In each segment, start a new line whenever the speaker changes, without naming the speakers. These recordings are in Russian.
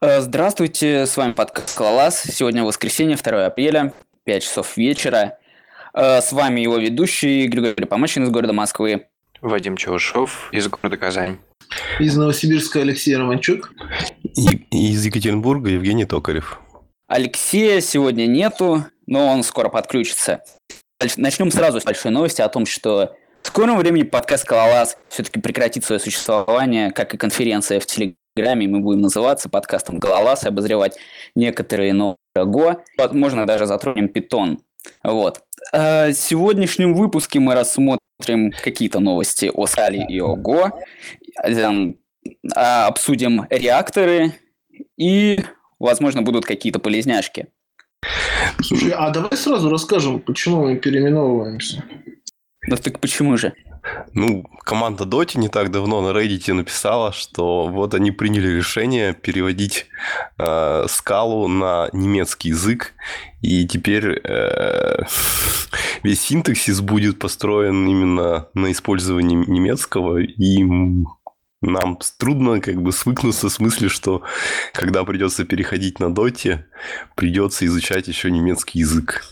Э, Здравствуйте, с вами подкаст «Клалас». Сегодня воскресенье, 2 апреля, 5 часов вечера. Э, С вами его ведущий Григорий Помощин из города Москвы.
Вадим Чаушов из города Казань.
Из Новосибирска Алексей Романчук.
И- Из Екатеринбурга Евгений Токарев.
Алексея сегодня нету, но он скоро подключится. Начнем сразу с большой новости о том, что в скором времени подкаст «Скалолаз» все-таки прекратит свое существование, как и конференция в Телеграме. Мы будем называться подкастом «Гололаз» и обозревать некоторые новые Go. Возможно, даже затронем питон. Вот. А В сегодняшнем выпуске мы рассмотрим какие-то новости о Скале и о Go. Эм, а, Обсудим реакторы и, возможно, будут какие-то полезняшки.
Слушай, а давай сразу расскажем, почему мы переименовываемся.
Ну так почему же?
Ну, команда Доти не так давно на Reddit написала, что вот они приняли решение переводить э, скалу на немецкий язык, и теперь э, весь синтаксис будет построен именно на использовании немецкого, и нам трудно как бы свыкнуться с мыслью, что когда придется переходить на Доте, придется изучать еще немецкий язык.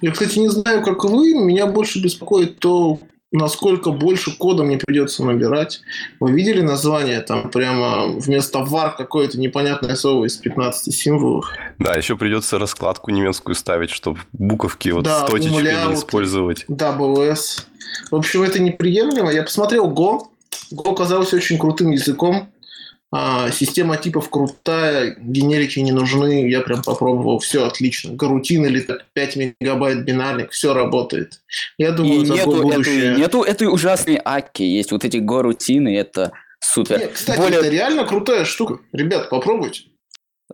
Я, кстати, не знаю, как вы, меня больше беспокоит то, насколько больше кода мне придется набирать. Вы видели название? Там прямо вместо var какое-то непонятное слово из 15 символов.
Да, еще придется раскладку немецкую ставить, чтобы буковки вот
Да,
с точечкой
умляут.
не использовать.
WS. В общем, это неприемлемо. Я посмотрел Go. Go оказался очень крутым языком. А, система типов крутая, генерики не нужны. Я прям попробовал, все отлично. Гарутин или так 5 мегабайт бинарник, все работает. Я думаю,
И
за
нету,
Go
этой,
будущее.
нету этой ужасной аки. Есть вот эти горутины, это супер.
Не, кстати,
Более-
это реально крутая штука. Ребят, попробуйте.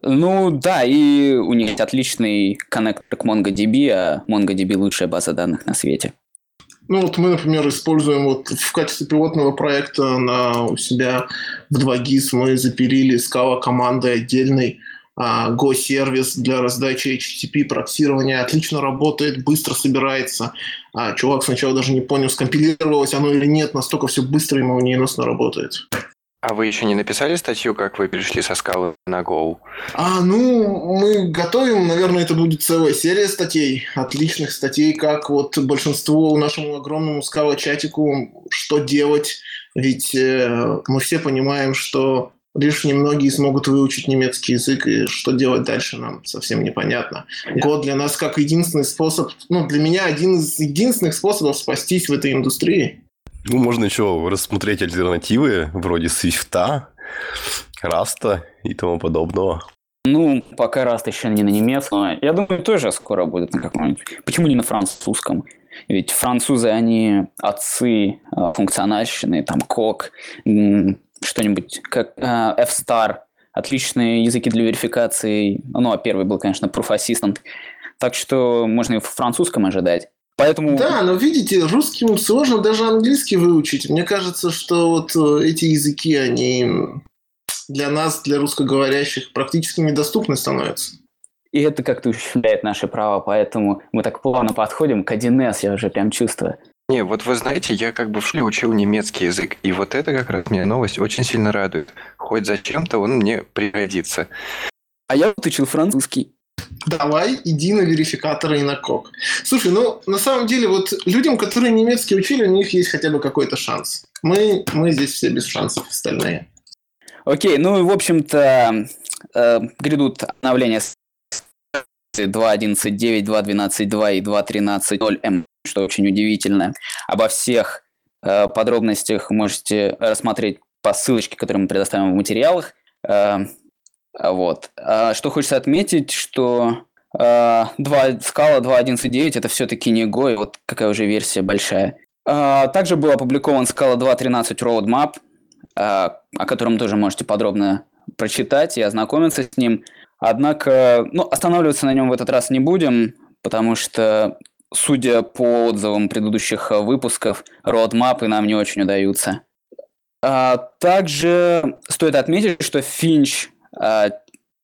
Ну да, и у них отличный коннектор к MongoDB, а MongoDB лучшая база данных на свете.
Ну вот мы, например, используем вот в качестве пилотного проекта на у себя в 2GIS мы запилили скала командой отдельный а, Go-сервис для раздачи HTTP, проксирования. Отлично работает, быстро собирается. А, чувак сначала даже не понял, скомпилировалось оно или нет, настолько все быстро и молниеносно работает.
А вы еще не написали статью, как вы перешли со скалы на Go?
А, ну, мы готовим, наверное, это будет целая серия статей, отличных статей, как вот большинству нашему огромному скала-чатику, что делать, ведь э, мы все понимаем, что лишь немногие смогут выучить немецкий язык, и что делать дальше нам совсем непонятно. Год для нас как единственный способ, ну, для меня один из единственных способов спастись в этой индустрии.
Ну, можно еще рассмотреть альтернативы вроде Swift а, Rust а и тому подобного.
Ну, пока Rust еще не на немецком. но Я думаю, тоже скоро будет на каком-нибудь. Почему не на французском? Ведь французы, они отцы э, функциональщины, там, Coq, что-нибудь, как э, F-Star, отличные языки для верификации. Ну, а первый был, конечно, Proof Assistant. Так что можно и в французском ожидать. Поэтому...
Да, но видите, русским сложно даже английский выучить. Мне кажется, что вот э, эти языки, они для нас, для русскоговорящих, практически недоступны становятся.
И это как-то ущемляет наши права, поэтому мы так плавно подходим к 1С, я уже прям чувствую.
Не, вот вы знаете, я как бы в школе учил немецкий язык, и вот это как раз меня новость очень сильно радует. Хоть зачем-то он мне пригодится.
А я вот учил французский.
Давай, иди на верификаторы и на кок. Слушай, ну, на самом деле, вот людям, которые немецкий учили, у них есть хотя бы какой-то шанс. Мы, мы здесь все без шансов, остальные.
Окей, ну в общем-то э, грядут обновления с 2.11.9, 2.12.2 и 2.13.0 М, что очень удивительно. Обо всех э, подробностях можете рассмотреть по ссылочке, которую мы предоставим в материалах. Э, вот. А что хочется отметить, что э, 2, скала 2.11.9 это все-таки не Go, и вот какая уже версия большая. А, также был опубликован скала 2.13 Roadmap, а, о котором тоже можете подробно прочитать и ознакомиться с ним. Однако, ну, останавливаться на нем в этот раз не будем, потому что, судя по отзывам предыдущих выпусков, роудмапы нам не очень удаются. А, также стоит отметить, что Finch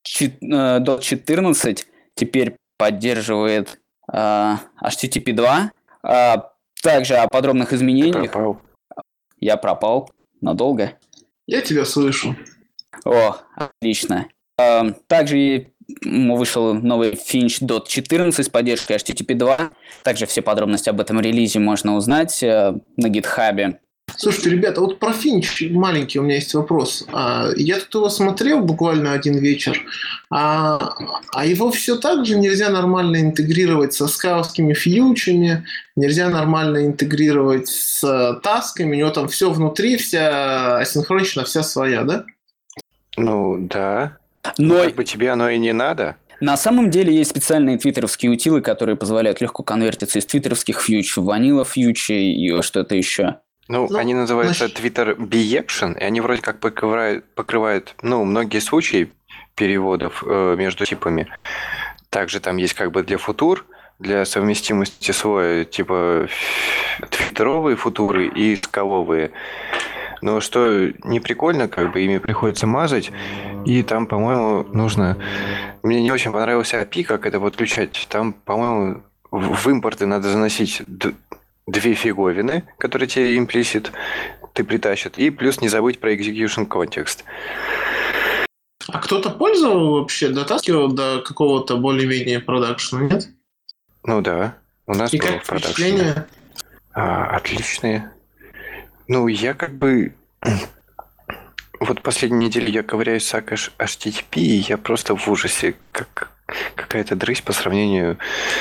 чет- э, до 14 теперь поддерживает а, HTTP 2. А, также о подробных
Ты
изменениях
пропал.
я пропал надолго.
Я тебя слышу.
О, отлично. Также вышел новый Finch .14 с поддержкой HTTP 2. Также все подробности об этом релизе можно узнать э, на гитхабе.
Слушайте, ребята, вот про Финч маленький у меня есть вопрос. А, Я тут его смотрел буквально один вечер, а, а его все так же нельзя нормально интегрировать со скаутскими фьючами, нельзя нормально интегрировать с тасками, у него там все внутри, вся асинхронично, вся своя, да?
Ну, да.
Но
Как бы тебе оно и не надо.
на самом деле есть специальные твиттеровские утилы, которые позволяют легко конвертиться из твиттеровских фьюч в ванила фьючи и что-то еще.
Ну,
Ну,
они называются
значит-
Twitter Beeption, и они вроде как покрывают, покрывают ну, многие случаи переводов э, между типами. Также там есть как бы для футур, для совместимости слоя, типа твиттеровые футуры и скаловые. Но что не прикольно, как бы ими приходится мазать, и там, по-моему, нужно... Мне не очень понравился API, как это подключать. Там, по-моему, в импорты надо заносить две фиговины, которые тебе имплисит ты притащит, и плюс не забыть про execution context.
А кто-то пользовал вообще, дотаскивал до какого-то более-менее продакшена, нет?
Ну да, у нас
И
было
как
в продакшене.
впечатление?
А, отличные. Ну, я как бы... Вот последнюю неделю я ковыряюсь с HTTP, и я просто в ужасе, как какая-то дрысь по сравнению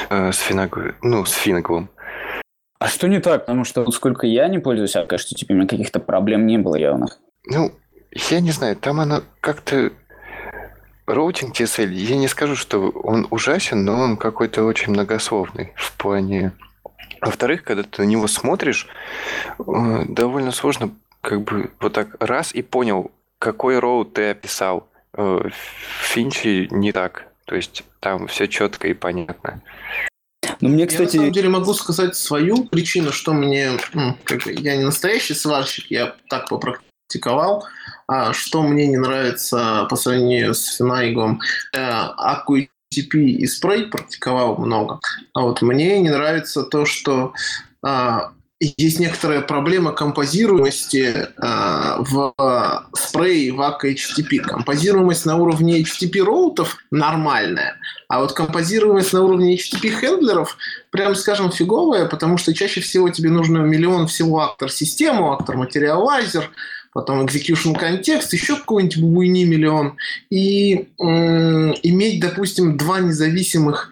э, с Финаг... ну, с Финаглом.
А что не так? Потому что сколько я не пользуюсь HTTP, у меня каких-то проблем не было явных.
Ну, я не знаю, там она как-то... Роутинг TSL, я не скажу, что он ужасен, но он какой-то очень многословный в плане... Во-вторых, когда ты на него смотришь, э, довольно сложно как бы вот так раз и понял, какой роут ты описал. Э, В Финче не так. То есть там все четко и понятно.
Ну, мне,
Я на самом
кстати,
деле могу сказать свою причину, что мне, как бы, я не настоящий сварщик, я так попрактиковал, а что мне не нравится по сравнению с Финайгом. Акку TP и спрей практиковал много, а вот мне не нравится то, что а, есть некоторая проблема композируемости а, в спрее в HTTP. Композируемость на уровне HTTP роутов нормальная, а вот композируемость на уровне HTTP хендлеров, прям скажем, фиговая, потому что чаще всего тебе нужно миллион всего актор-систему, актор-материалайзер, потом execution контекст, еще какой-нибудь буйни миллион, и м, иметь, допустим, два независимых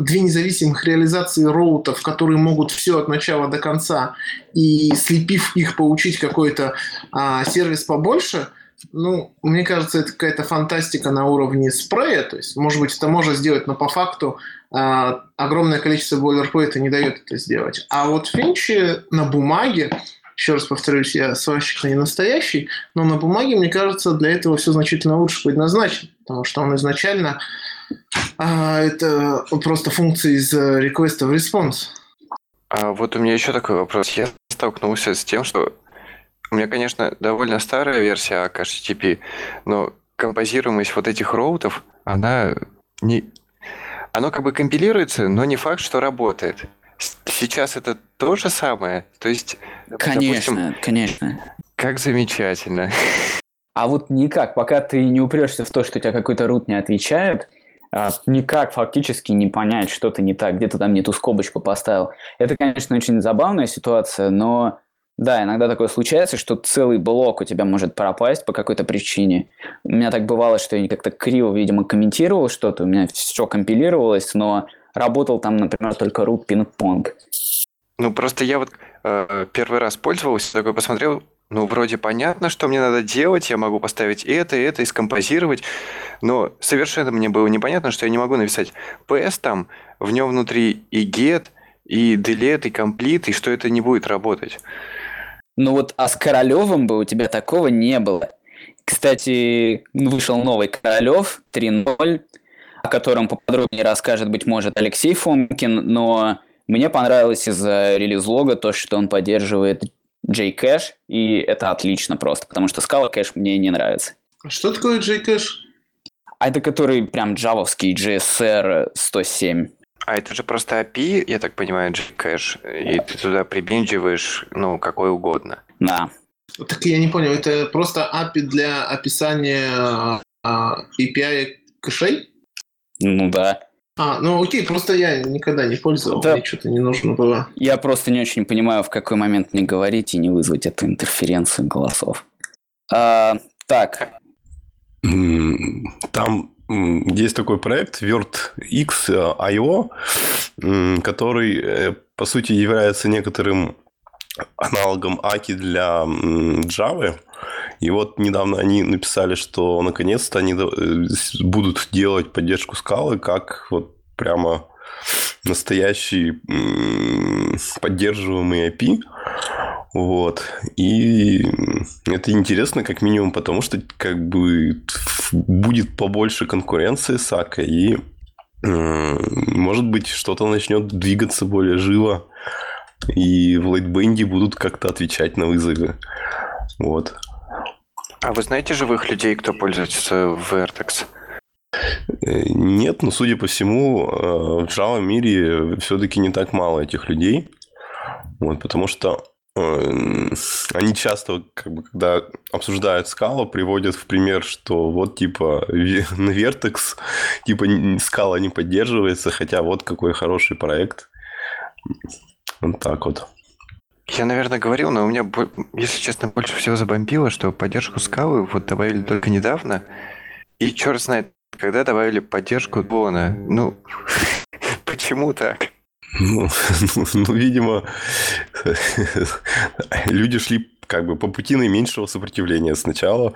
две независимых реализации роутов, которые могут все от начала до конца, и слепив их, получить какой-то а, сервис побольше, ну, мне кажется, это какая-то фантастика на уровне спрея. То есть, может быть, это можно сделать, но по факту а, огромное количество бойлерплейта не дает это сделать. А вот Финчи на бумаге, еще раз повторюсь, я сварщик не настоящий, но на бумаге, мне кажется, для этого все значительно лучше предназначено, потому что он изначально а, это просто функция из э, request в response.
А вот у меня еще такой вопрос. Я столкнулся с тем, что у меня, конечно, довольно старая версия AKH HTTP, но композируемость вот этих роутов, она не... Оно как бы компилируется, но не факт, что работает. Сейчас это то же самое. То есть, допустим,
конечно, конечно.
как замечательно.
А вот никак, пока ты не упрешься в то, что у тебя какой-то рут не отвечает, никак фактически не понять, что-то не так, где-то там не ту скобочку поставил. Это, конечно, очень забавная ситуация, но да, иногда такое случается, что целый блок у тебя может пропасть по какой-то причине. У меня так бывало, что я как-то криво, видимо, комментировал что-то, у меня все компилировалось, но работал там, например, только root пинг-понг.
Ну, просто я вот э, первый раз пользовался, такой посмотрел, ну, вроде понятно, что мне надо делать, я могу поставить это, это и скомпозировать, но совершенно мне было непонятно, что я не могу написать PS там, в нем внутри и get, и delete, и complete, и что это не будет работать.
Ну вот, а с Королевым бы у тебя такого не было. Кстати, вышел новый Королев 3.0, о котором поподробнее расскажет, быть может, Алексей Фомкин, но мне понравилось из-за релиз-лога то, что он поддерживает JCache, и это отлично просто, потому что Scala Cache мне не нравится.
Что такое JCache?
А это который прям джавовский GSR 107.
А это же просто API, я так понимаю, Gcache, и ты туда прибиндживаешь, ну, какой угодно.
Да.
Так я не понял, это просто API для описания а, API кэшей?
Ну да.
А, ну окей, просто я никогда не пользовал,
Да.
мне что-то не нужно было.
Я просто не очень понимаю, в какой момент мне говорить и не вызвать эту интерференцию голосов. А, так,
Там есть такой проект WordX.io, м, который, э, по сути, является некоторым аналогом Аки для Java. И вот недавно они написали, что наконец-то они э, будут делать поддержку скалы как вот прямо настоящий поддерживаемый API. Вот. И это интересно, как минимум, потому что как бы будет побольше конкуренции с Акой, и может быть что-то начнет двигаться более живо, и в лейтбенде будут как-то отвечать на вызовы. Вот.
А вы знаете живых людей, кто пользуется Vertex?
Э, Нет, но судя по всему, э, в Java мире все-таки не так мало этих людей. Вот, потому что э, они часто, как бы, когда обсуждают скалу, приводят в пример, что вот типа на Vertex типа скала не поддерживается, хотя вот какой хороший проект. Вот так вот.
Я, наверное, говорил, но у меня, если честно, больше всего забомбило, что поддержку скалы вот добавили только недавно. И черт знает, когда добавили поддержку Бона. Ну, почему так?
Ну, ну, ну, видимо, люди шли как бы по пути наименьшего сопротивления. Сначала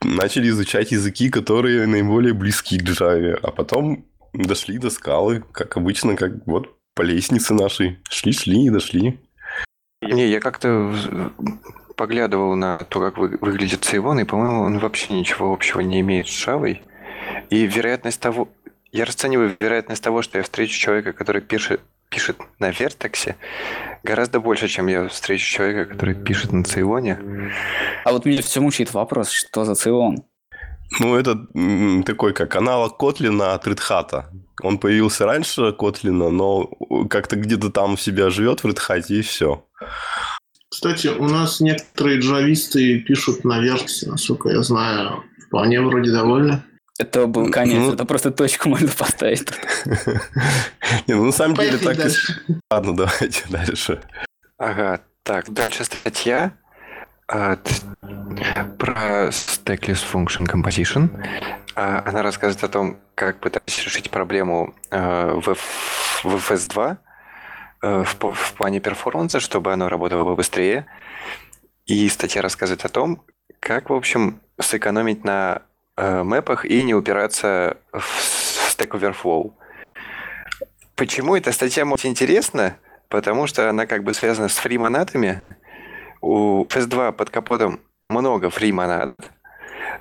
начали изучать языки, которые наиболее близки к Java, а потом дошли до скалы, как обычно, как вот по лестнице нашей. Шли-шли и дошли.
Не, я как-то поглядывал на то, как вы- выглядит Сейвон, и, по-моему, он вообще ничего общего не имеет с Java. И вероятность того... Я расцениваю вероятность того, что я встречу человека, который пишет, пишет на Вертексе, гораздо больше, чем я встречу человека, который пишет на Цейлоне.
а вот меня все мучает вопрос, что за Цейлон?
Ну, это такой, как аналог Котлина от Red Hat. Он появился раньше Котлина, но как-то где-то там у себя живет в Red Hat, и все.
Кстати, у нас некоторые джависты пишут на версии, насколько я знаю, вполне вроде довольны.
Это был конец,
Ну-
это просто точку можно поставить.
Не, ну на самом деле так. Ладно, давайте дальше.
Ага, так, дальше статья от- про Stackless Function Composition. А, Она рассказывает о том, как пытались решить проблему э, в, F- в FS2 э, в, по- в плане перформанса, чтобы оно работало бы быстрее. И статья рассказывает о том, как, в общем, сэкономить на э, мэпах и не упираться в, в Stack Overflow. Почему эта статья может интересна? Потому что она как бы связана с фримонадами. У FS2 под капотом много фримонад.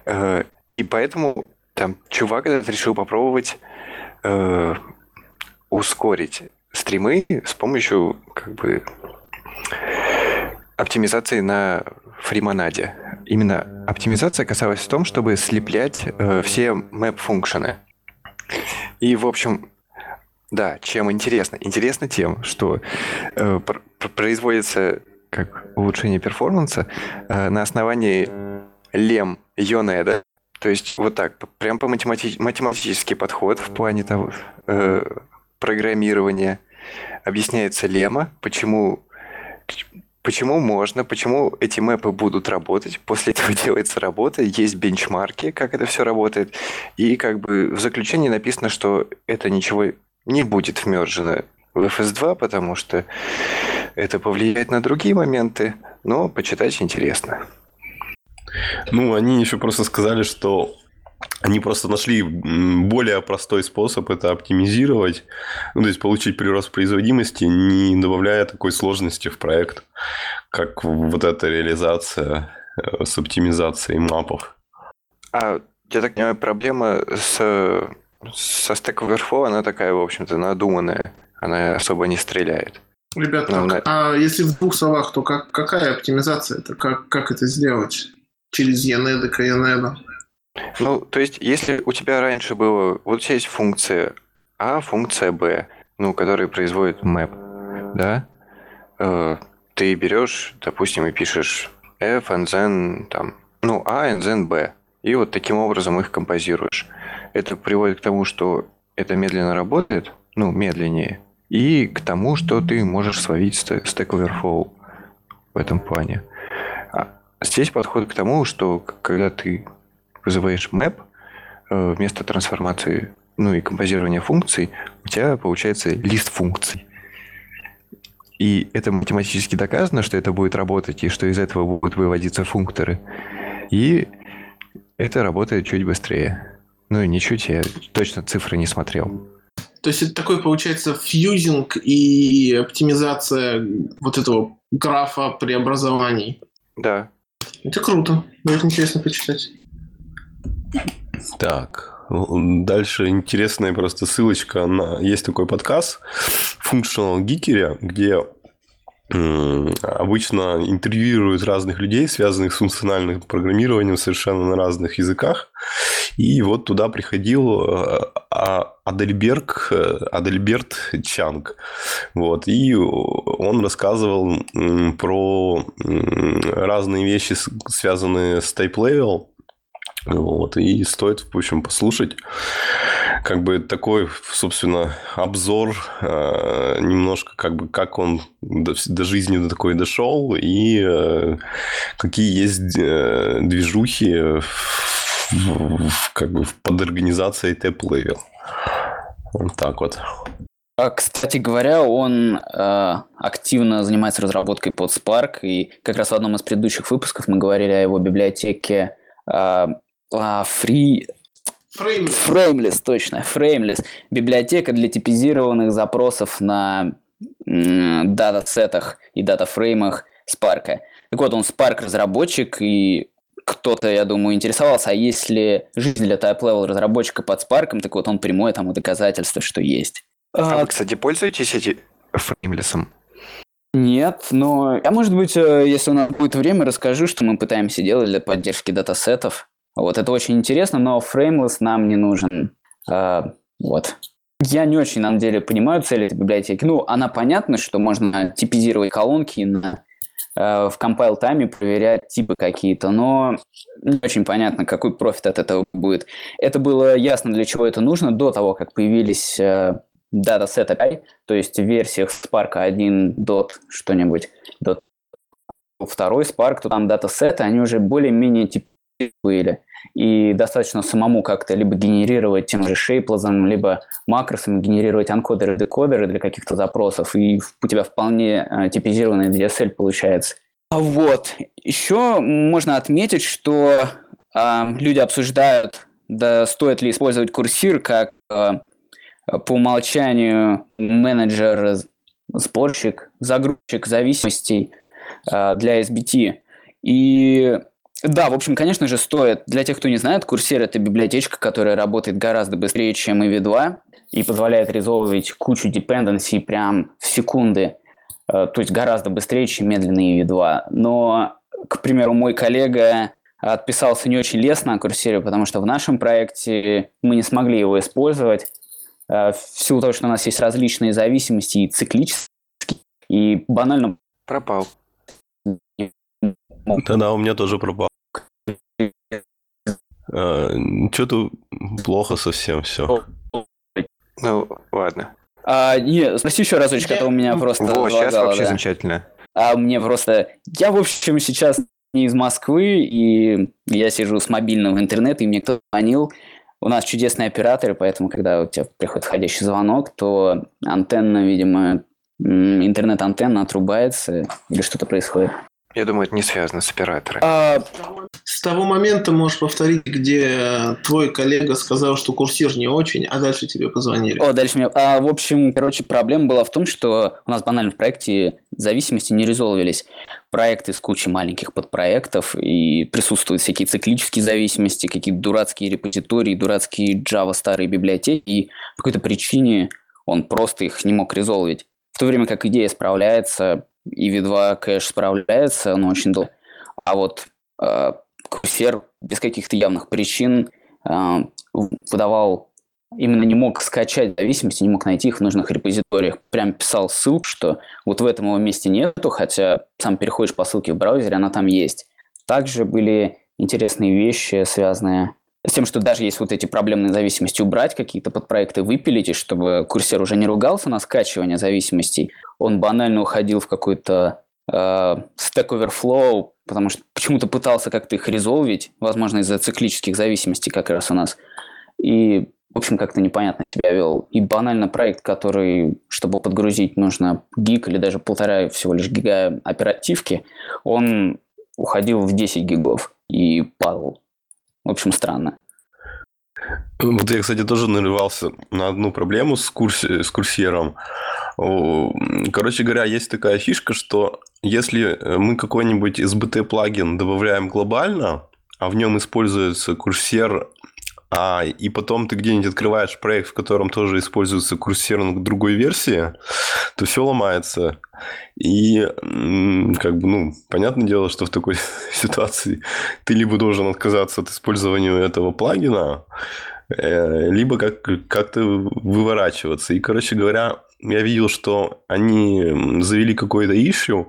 Э, И поэтому там чувак этот решил попробовать э, ускорить стримы с помощью как бы оптимизации на фримонаде. Именно оптимизация касалась в том, чтобы слеплять э, все map-функшены. И, в общем, да, чем интересно? Интересно тем, что э, пр- пр- производится как улучшение перформанса э, на основании лем Йонеда. То есть вот так, прям по математи- математический подход в плане того э, программирования. Объясняется лема, почему Почему можно, почему эти мэпы будут работать, после этого делается работа, есть бенчмарки, как это все работает, и как бы в заключении написано, что это ничего не будет вмержено в FS2, потому что это повлияет на другие моменты, но почитать интересно.
Ну, они еще просто сказали, что они просто нашли более простой способ это оптимизировать, ну, то есть получить прирост производимости, не добавляя такой сложности в проект, как вот эта реализация э, с оптимизацией мапов.
А я так понимаю, проблема с, со Stack Overflow, она такая, в общем-то, надуманная. Она особо не стреляет.
Ребят,
Ну,
так, а если в двух словах, то как, какая оптимизация это? Как, как это сделать? Через Янеда, Каянеда?
Ну, то есть, если у тебя раньше было... Вот у тебя есть функция А, функция Б, ну, которые производит map, да? Э, ты берешь, допустим, и пишешь f and then, там, ну, A and then B. и вот таким образом их композируешь. Это приводит к тому, что это медленно работает, ну, медленнее, и к тому, что ты можешь словить Stack Overflow в этом плане. А здесь подход к тому, что когда ты вызываешь map, э, вместо трансформации ну и композирования функций, у тебя получается лист функций. И это математически доказано, что это будет работать, и что из этого будут выводиться функторы. И это работает чуть быстрее. Ну и ничуть, я точно цифры не смотрел.
То есть это такой, получается, фьюзинг и оптимизация вот этого графа преобразований.
Да.
Это круто. Будет интересно почитать.
Так, дальше интересная просто ссылочка на... Есть такой подкаст Functional Geekery, где обычно интервьюируют разных людей, связанных с функциональным программированием совершенно на разных языках. И вот туда приходил э, а, Адельберг, э, Адельберт Чанг. Вот. И он рассказывал про разные вещи, связанные с Type Level. Вот. И стоит, в общем, послушать как бы такой, собственно, обзор э, немножко как бы как он до, до жизни до такой дошел и э, какие есть э, движухи в, в, как бы под организацией Tap Вот так вот.
А, кстати говоря, он э, активно занимается разработкой под Spark, и как раз в одном из предыдущих выпусков мы говорили о его библиотеке э, Free
Frameless.
Frameless, точно. Frameless. Библиотека для типизированных запросов на дата-сетах и дата-фреймах Spark. Так вот, он Spark разработчик, и кто-то, я думаю, интересовался, а есть ли жизнь для type-level разработчика под Spark, так вот он прямое тому доказательство, что есть.
А, а вы, кстати, пользуетесь этим Frameless?
Нет, но я, может быть, э, если у нас будет время, расскажу, что мы пытаемся делать для поддержки датасетов. Вот, это очень интересно, но фреймлесс нам не нужен. А, вот. Я не очень, на самом деле, понимаю цель этой библиотеки. Ну, она понятна, что можно типизировать колонки на, э, в compile тайме проверять типы какие-то, но не очень понятно, какой профит от этого будет. Это было ясно, для чего это нужно до того, как появились э, датасет API, то есть в версиях Spark 1 dot что-нибудь, dot второй Spark, то там датасеты, они уже более-менее тип были. И достаточно самому как-то либо генерировать тем же шейплазом, либо макросом, генерировать анкодеры, декодеры для каких-то запросов, и у тебя вполне э, типизированный DSL получается. Вот. Еще можно отметить, что э, люди обсуждают, да, стоит ли использовать курсир как э, по умолчанию менеджер, сборщик, загрузчик зависимостей э, для SBT. И да, в общем, конечно же, стоит. Для тех, кто не знает, Курсер – это библиотечка, которая работает гораздо быстрее, чем EV2, и позволяет резолвить кучу dependency прям в секунды, э, то есть гораздо быстрее, чем медленный EV2. Но, к примеру, мой коллега отписался не очень лестно о Курсере, потому что в нашем проекте мы не смогли его использовать, э, в силу того, что у нас есть различные зависимости и циклические, и банально...
Пропал.
Да-да, у меня тоже пропал. А, Что-то плохо совсем все.
Ну, ладно.
А, не, спроси еще разочек, а то у меня просто
Во, сейчас вообще
да.
замечательно.
А мне просто... Я, в общем, сейчас не из Москвы, и я сижу с мобильного интернета, и мне кто-то звонил. У нас чудесные операторы, поэтому, когда у тебя приходит входящий звонок, то антенна, видимо, интернет-антенна отрубается, или что-то происходит.
Я думаю, это не связано с оператором.
А, с того момента можешь повторить, где твой коллега сказал, что курсир не очень, а дальше тебе позвонили.
О, дальше мне... А, в общем, короче, проблема была в том, что у нас банально в проекте зависимости не резолвились. Проекты с кучей маленьких подпроектов, и присутствуют всякие циклические зависимости, какие-то дурацкие репозитории, дурацкие Java старые библиотеки, и по какой-то причине он просто их не мог резолвить. В то время как идея справляется, и V2 кэш справляется, но очень долго. А вот э, курсер без каких-то явных причин э, выдавал именно не мог скачать зависимости, не мог найти их в нужных репозиториях. Прям писал ссылку, что вот в этом его месте нету, хотя сам переходишь по ссылке в браузере, она там есть. Также были интересные вещи, связанные с тем, что даже если вот эти проблемные зависимости убрать, какие-то подпроекты выпилить, и чтобы курсер уже не ругался на скачивание зависимостей, он банально уходил в какой-то э, Stack Overflow, потому что почему-то пытался как-то их резолвить, возможно, из-за циклических зависимостей как раз у нас. И, в общем, как-то непонятно себя вел. И банально проект, который, чтобы подгрузить, нужно гиг или даже полтора всего лишь гига оперативки, он уходил в 10 гигов и падал. В общем, странно.
Вот я, кстати, тоже нарывался на одну проблему с, курсе, с курсером. Короче говоря, есть такая фишка, что если мы какой-нибудь SBT-плагин добавляем глобально, а в нем используется курсер а, и потом ты где-нибудь открываешь проект, в котором тоже используется курсер на другой версии, то все ломается. И как бы, ну, понятное дело, что в такой ситуации ты либо должен отказаться от использования этого плагина, либо как, как-то выворачиваться. И, короче говоря, я видел, что они завели какой-то issue,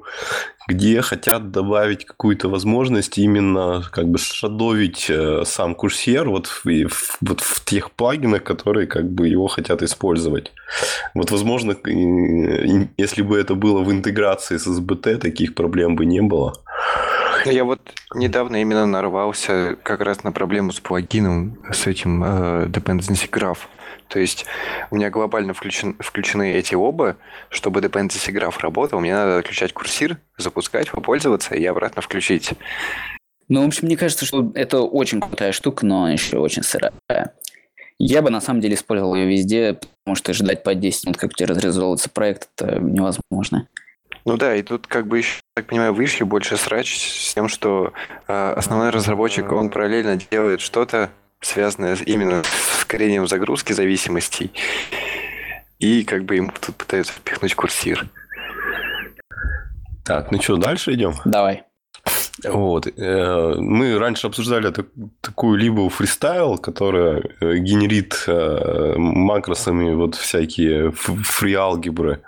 где хотят добавить какую-то возможность именно как бы шадовить э, сам курсер вот в, в, вот в тех плагинах, которые как бы его хотят использовать. Вот, возможно, если бы это было в интеграции с SBT, таких проблем бы не было.
Я вот недавно именно нарвался как раз на проблему с плагином, с этим э, Dependency Graph. То есть у меня глобально включен, включены эти оба. Чтобы dependency graph работал, мне надо отключать курсир, запускать, попользоваться и обратно включить.
Ну, в общем, мне кажется, что это очень крутая штука, но еще очень сырая. Я бы на самом деле использовал ее везде, потому что ждать по 10 минут, как у тебя разрезовывается проект, это невозможно.
Ну да, и тут как бы еще, так понимаю, вышли больше срач с тем, что э, основной разработчик, он параллельно делает что-то, связанное именно с ускорением загрузки зависимостей. И как бы им тут пытаются впихнуть курсир.
Так, ну что, дальше идем?
Давай.
Вот. Э, мы раньше обсуждали такую либо фристайл, которая э, генерит э, макросами вот всякие free -алгебры.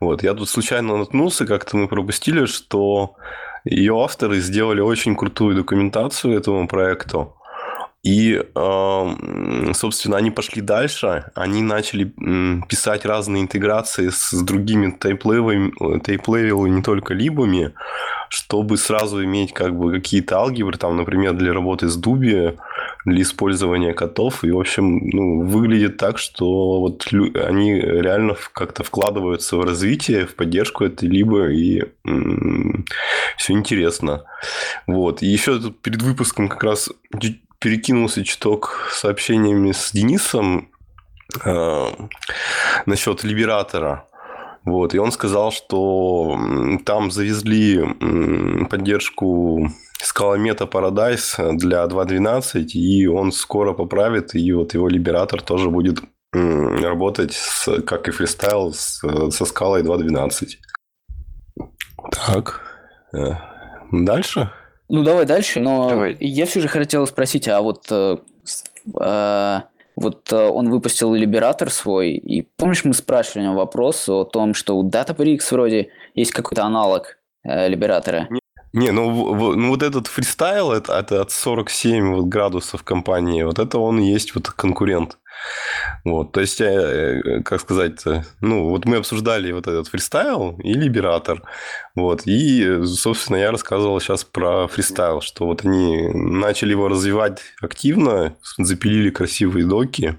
Вот. Я тут случайно наткнулся, как-то мы пропустили, что ее авторы сделали очень крутую документацию этому проекту. И, собственно, они пошли дальше, они начали писать разные интеграции с другими Typelevel ами, не только либами, чтобы сразу иметь как бы какие-то алгебры, там, например, для работы с Дуби, для использования котов. И, в общем, ну, выглядит так, что вот они реально как-то вкладываются в развитие, в поддержку этой либо, и все интересно. Вот. И еще перед выпуском как раз перекинулся чуток сообщениями с Денисом э, насчет Либератора. Вот, и он сказал, что там завезли поддержку скаломета Paradise для 2.12, и он скоро поправит, и вот его Либератор тоже будет работать, с, как и фристайл, с, со скалой 2.12. Так, э, дальше?
Ну, давай дальше, но давай. я все же хотел спросить, а вот, э, э, вот э, он выпустил Liberator свой, и помнишь, мы спрашивали у него вопрос о том, что у Databricks вроде есть какой-то аналог э, Liberator а?
Не, ну, в, ну вот этот фристайл, это, это от 47 вот градусов компании, вот это он и есть вот конкурент. Вот, то есть, э, э, как сказать, ну, вот мы обсуждали вот этот фристайл и Liberator, вот, и, собственно, я рассказывал сейчас про фристайл, что вот они начали его развивать активно, запилили красивые доки,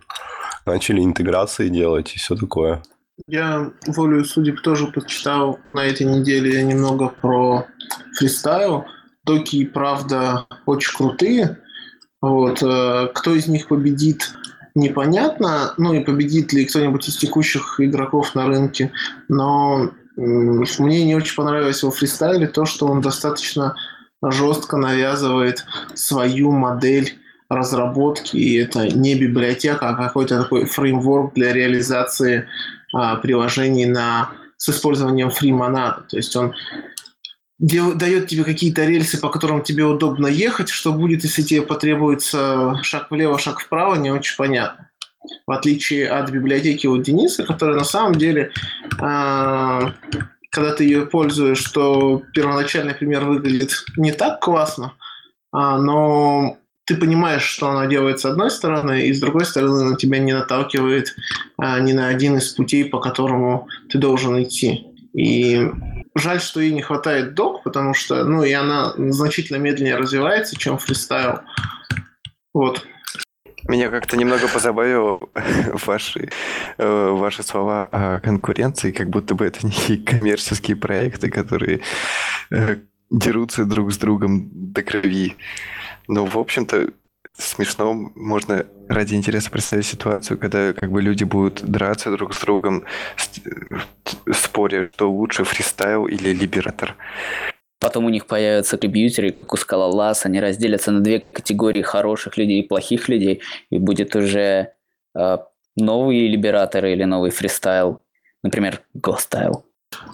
начали интеграции делать и все такое.
Я волю судеб тоже почитал на этой неделе немного про фристайл. Доки, правда, очень крутые. Вот. Э, кто из них победит, непонятно, ну и победит ли кто-нибудь из текущих игроков на рынке, но мне не очень понравилось его фристайле то, что он достаточно жестко навязывает свою модель разработки, и это не библиотека, а какой-то такой фреймворк для реализации а, приложений на, с использованием фримонада. То есть он дает тебе какие-то рельсы, по которым тебе удобно ехать, что будет, если тебе потребуется шаг влево, шаг вправо, не очень понятно. В отличие от библиотеки у Дениса, которая на самом деле, э, когда ты ее пользуешь, то первоначальный пример выглядит не так классно, а, но ты понимаешь, что она делает с одной стороны, и с другой стороны на тебя не наталкивает а, ни на один из путей, по которому ты должен идти. И жаль, что ей не хватает док, потому что, ну, и она значительно медленнее развивается, чем фристайл. Вот.
Меня как-то немного позабавило ваши, э, ваши слова о конкуренции, как будто бы это не коммерческие проекты, которые э, дерутся друг с другом до крови. Ну, в общем-то, смешно, можно ради интереса представить ситуацию, когда как бы люди будут драться друг с другом, споря, что лучше фристайл или либератор.
Потом у них появятся контрибьютеры, как у Скалолаз, они разделятся на две категории хороших людей и плохих людей, и будет уже э, новый либератор или новый фристайл, например, гостайл.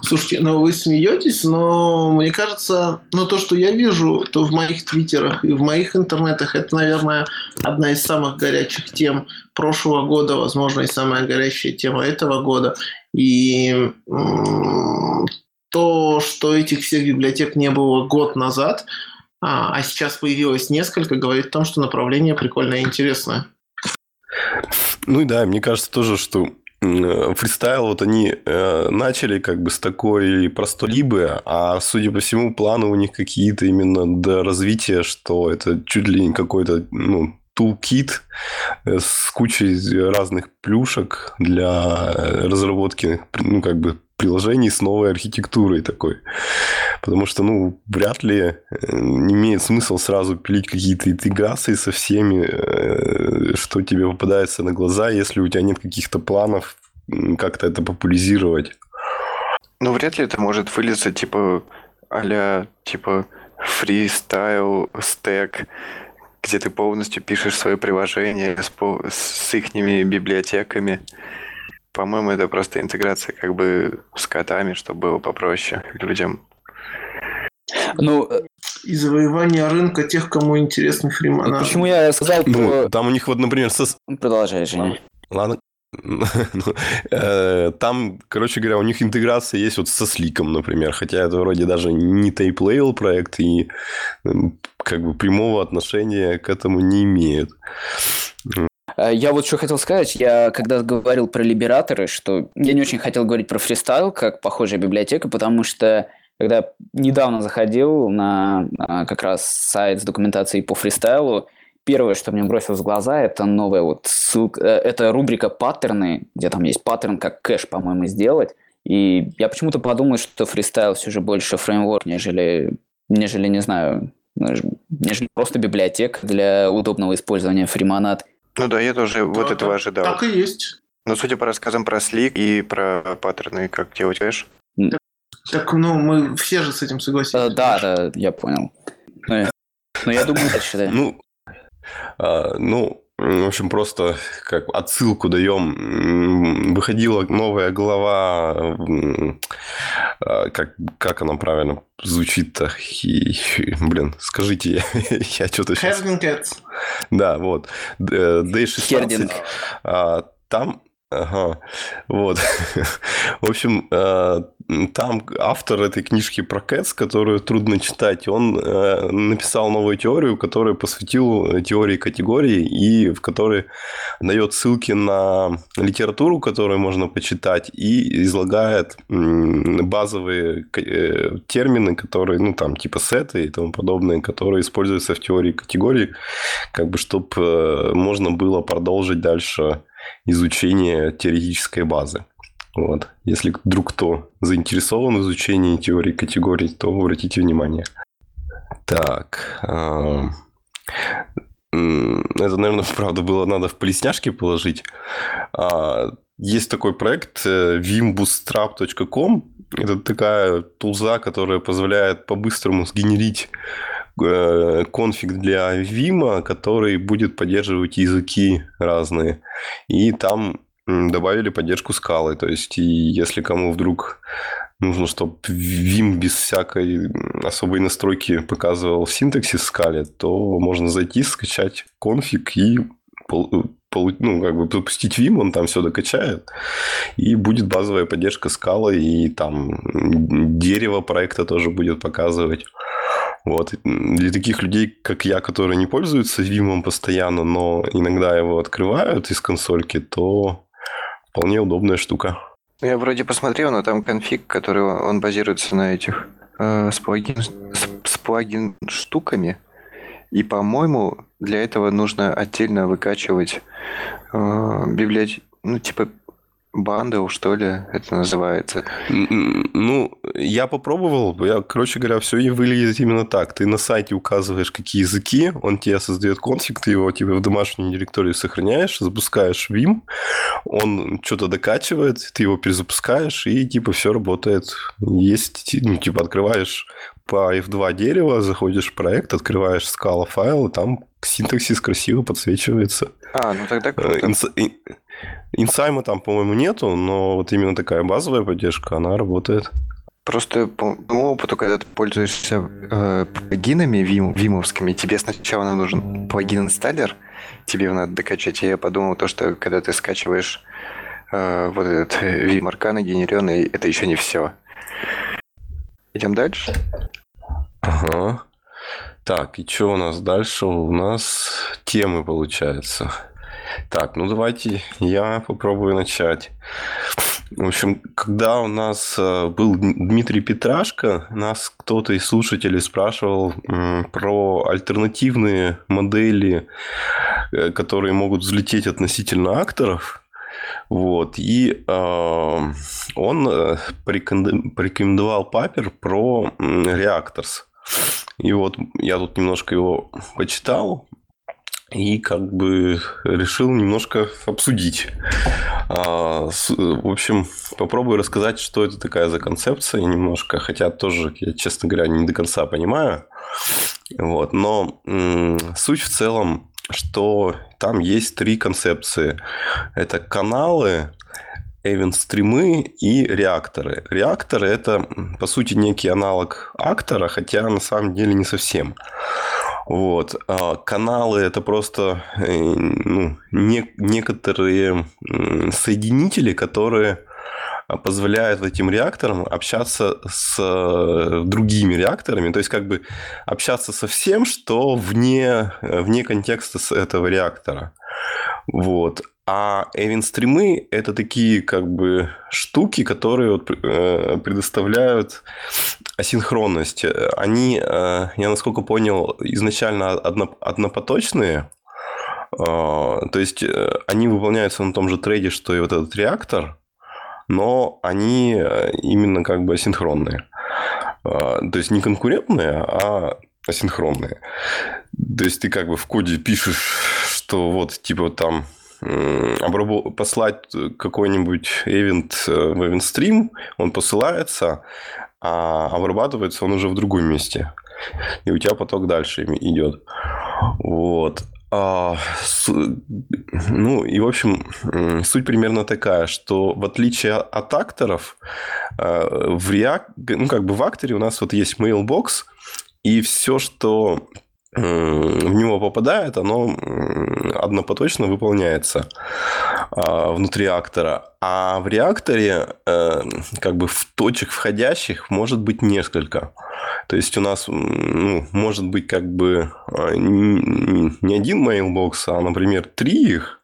Слушайте, ну вы смеетесь, но мне кажется, ну то, что я вижу, то в моих твиттерах и в моих интернетах, это, наверное, одна из самых горячих тем прошлого года, возможно, и самая горячая тема этого года. И то, что этих всех библиотек не было год назад, а, а сейчас появилось несколько, говорит о том, что направление прикольное и интересное.
Ну и да, мне кажется тоже, что фристайл, вот они э, начали как бы с такой простой либы, а судя по всему, планы у них какие-то именно до развития, что это чуть ли не какой-то, ну, тулкит э, с кучей разных плюшек для разработки, ну, как бы приложений с новой архитектурой такой. Потому что, ну, вряд ли э, имеет смысл сразу пилить какие-то интеграции со всеми, э, что тебе попадается на глаза, если у тебя нет каких-то планов как-то это популяризировать.
Ну, вряд ли это может вылиться, типа, а типа, фристайл, стек, где ты полностью пишешь свое приложение с, с их библиотеками. По-моему, это просто интеграция как бы с котами, чтобы было попроще людям.
Ну, и завоевание рынка тех, кому интересны фримана.
Почему я сказал
ну, про... Там у них вот, например... Со...
Продолжай, Женя.
Ладно. Ну, э, там, короче говоря, у них интеграция есть вот со сликом, например, хотя это вроде даже не тейп проект и как бы прямого отношения к этому не имеет.
Э, я вот что хотел сказать, я когда говорил про либераторы, что я не очень хотел говорить про фристайл, как похожая библиотека, потому что когда недавно заходил на как раз сайт с документацией по фристайлу, первое, что мне бросилось в глаза, это новая вот ссылка, э, это рубрика паттерны, где там есть паттерн, как кэш, по-моему, сделать. И я почему-то подумал, что фристайл все же больше фреймворк, нежели, нежели, не знаю, нежели просто библиотека для удобного использования free монад.
Ну да, я тоже да, вот этого ожидал.
Так и есть.
Но судя по рассказам про Slick и про паттерны, как делать кэш.
Так, ну, мы все же с этим согласились.
Э, да, да, я понял. Но я, но я думаю, дальше, да.
Ну, а, ну, в общем, просто как отсылку даем. Выходила новая глава, а, как, как она правильно звучит-то? Блин, скажите, я что-то сейчас... Да, вот. D16. А, там Ага, вот. В общем, э, там автор этой книжки про Кэтс, которую трудно читать, он э, написал новую теорию, которую посвятил теории категорий и в которой дает ссылки на литературу, которую можно почитать, и излагает базовые э, термины, которые, ну, там, типа сеты и тому подобное, которые используются в теории категорий, как бы, чтобы можно было продолжить дальше изучение теоретической базы. Вот. Если вдруг кто заинтересован в изучении теории категорий, то обратите внимание. Так. Это, наверное, правда было надо в полисняшки положить. А, есть такой проект э, vimbootstrap.com. Это такая тулза, которая позволяет по-быстрому сгенерить Э, конфиг для Vim, который будет поддерживать языки разные. И там добавили поддержку скалы. То есть, если кому вдруг нужно, чтобы Vim без всякой особой настройки показывал в синтаксе скале, то можно зайти, скачать конфиг и ну, как бы запустить Vim, он там все докачает, и будет базовая поддержка скалы, и там дерево проекта тоже будет показывать. Вот. Для таких людей, как я, которые не пользуются Vim постоянно, но иногда его открывают из консольки, то вполне удобная штука.
Я вроде посмотрел, но там конфиг, который он базируется на этих э, с, плагин, с, с плагин штуками. И, по-моему, для этого нужно отдельно выкачивать э, библиотеку, ну, типа Бандл, что ли, это называется.
Ну, я попробовал. Я, короче говоря, все и выглядит именно так. Ты на сайте указываешь, какие языки, он тебе создает конфиг, ты его тебе в домашней директории сохраняешь, запускаешь Vim, он что-то докачивает, ты его перезапускаешь, и типа все работает. Есть, ну, типа открываешь по F2 дерево, заходишь в проект, открываешь скала файл, и там синтаксис красиво подсвечивается.
А, ну тогда круто.
Инсайма там, по-моему, нету, но вот именно такая базовая поддержка, она работает.
Просто по моему опыту, когда ты пользуешься э, плагинами вим, вимовскими, тебе сначала нужен плагин-инсталлер, тебе его надо докачать. И я подумал, то, что когда ты скачиваешь э, вот этот Vim Arcana генеренный, это еще не все. Идем дальше?
Ага. Так, и что у нас дальше? У нас темы, получается. Так, ну давайте я попробую начать. В общем, когда у нас э, был Дмитрий Петрашко, нас кто-то из слушателей спрашивал про альтернативные модели, э, которые могут взлететь относительно акторов. Вот. И э, он э, порекомендовал папер про Reactors. И вот я тут немножко его почитал и как бы решил немножко обсудить. А, в общем, попробую рассказать, что это такая за концепция немножко, хотя тоже, я, честно говоря, не до конца понимаю. Вот. Но суть в целом, что там есть три концепции. Это каналы, эвент-стримы и реакторы. Реакторы – это, по сути, некий аналог актора, хотя на самом деле не совсем. Вот. А каналы – это просто э, ну, не, некоторые соединители, которые позволяют этим реакторам общаться с э, другими реакторами, то есть как бы общаться со всем, что вне, вне контекста этого реактора. Вот. А эвент-стримы – это такие как бы штуки, которые вот, э, предоставляют асинхронность. Они, э, я насколько понял, изначально одно, однопоточные, э, то есть э, они выполняются на том же трейде, что и вот этот реактор, но они э, именно как бы асинхронные. Э, то есть не конкурентные, а асинхронные. То есть ты как бы в коде пишешь, что вот типа там послать какой-нибудь event э, в event stream, он посылается, а обрабатывается он уже в другом месте. И у тебя поток дальше идет. Вот. А, с, ну, и, в общем, суть примерно такая, что в отличие от акторов, э, в React, ну, как бы в акторе у нас вот есть mailbox, и все, что в него попадает, оно однопоточно выполняется а, внутри актора. А в реакторе э, как бы в точек входящих может быть несколько. То есть у нас ну, может быть как бы а, не один mailbox, а, например, три их,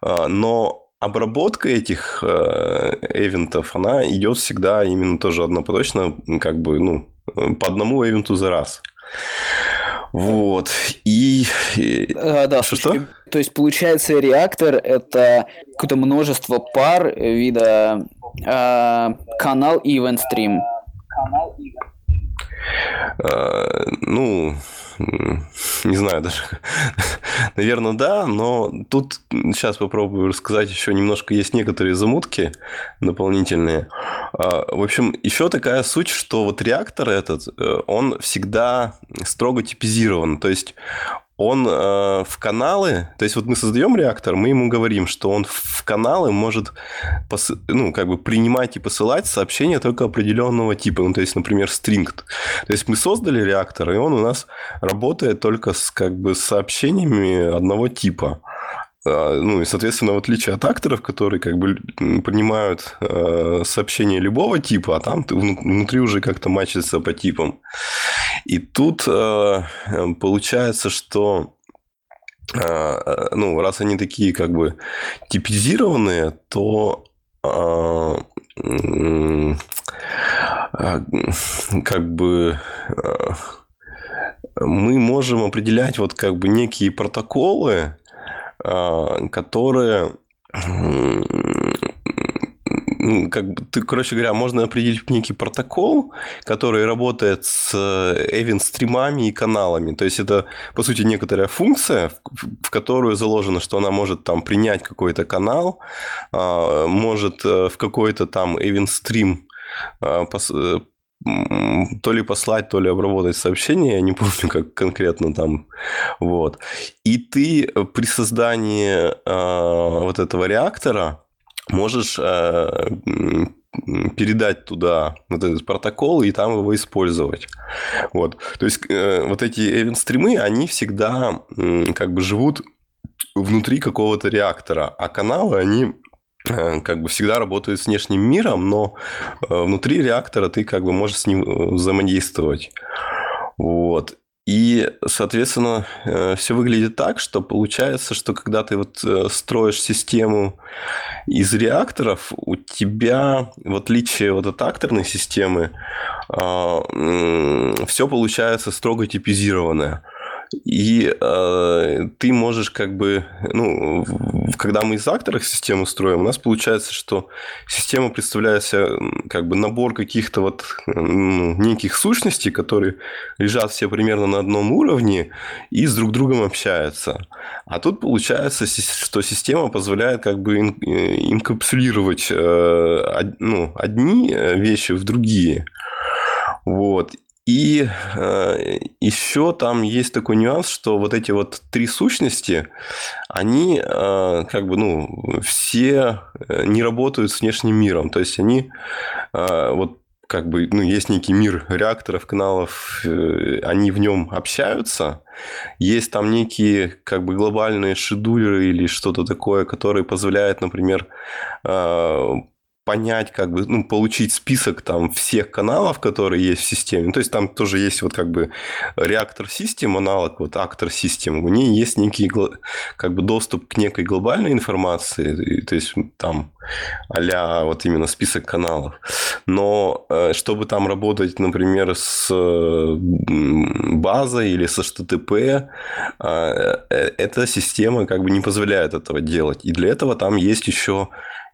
а, но обработка этих э, эвентов, она идет всегда именно тоже однопоточно, как бы, ну, по одному эвенту за раз. Вот. И...
А, да, что, что? То есть, получается, реактор – это какое-то множество пар вида э, канал и event stream.
А, ну, не знаю даже. Наверное, да, но тут сейчас попробую рассказать еще немножко. Есть некоторые замутки дополнительные. А, в общем, еще такая суть, что вот реактор этот, э, он всегда строго типизирован. То есть он э, в каналы, то есть вот мы создаем реактор, мы ему говорим, что он в каналы может пос, ну, как бы принимать и посылать сообщения только определенного типа, ну, то есть, например, string. То есть мы создали реактор, и он у нас работает только с как бы сообщениями одного типа. А, ну и, соответственно, в отличие от акторов, которые как бы принимают э, сообщения любого типа, а там ты внутри уже как-то мачится по типам. И тут э, получается, что э, ну, раз они такие как бы типизированные, то э, как бы мы можем определять вот как бы некие протоколы, а, которые ну, как бы, ты, короче говоря, можно определить некий протокол, который работает с эвент-стримами и каналами. То есть, это, по сути, некоторая функция, в которую заложено, что она может там принять какой-то канал, а, может э, в какой-то там эвент-стрим а, то ли послать, то ли обработать сообщение, я не помню, как конкретно там. Вот. И ты при создании э, вот этого реактора можешь э, передать туда вот этот протокол и там его использовать. Вот. То есть, э, вот эти event-стримы, они всегда э, как бы живут внутри какого-то реактора, а каналы, они Э, как бы всегда работают с внешним миром, но э, внутри реактора ты как бы можешь с ним э, взаимодействовать. Вот. И, соответственно, все выглядит так, что получается, что когда ты вот строишь систему из реакторов, у тебя, в отличие вот от акторной системы, все получается строго типизированное. И э, ты можешь как бы, ну, когда мы из акторов систему строим, у нас получается, что система представляет себя как бы набор каких-то вот ну, неких сущностей, которые лежат все примерно на одном уровне и с друг другом общаются. А тут получается, что система позволяет как бы э, инкапсулировать э, ну, одни вещи в другие. Вот. И э, еще там есть такой нюанс, что вот эти вот три сущности, они э, как бы, ну, все э, не работают с внешним миром. То есть они э, вот как бы, ну, есть некий мир реакторов, каналов, э, они в нем общаются. Есть там некие, как бы, глобальные шедулеры или что-то такое, которые позволяют, например, э, понять, как бы, ну, получить список там всех каналов, которые есть в системе. То есть там тоже есть вот как бы реактор систем, аналог вот актор систем. У нее есть некий как бы доступ к некой глобальной информации, то есть там а вот именно список каналов. Но э, чтобы там работать, например, с базой или со HTTP, э, э, эта система как бы не позволяет этого делать. И для этого там есть еще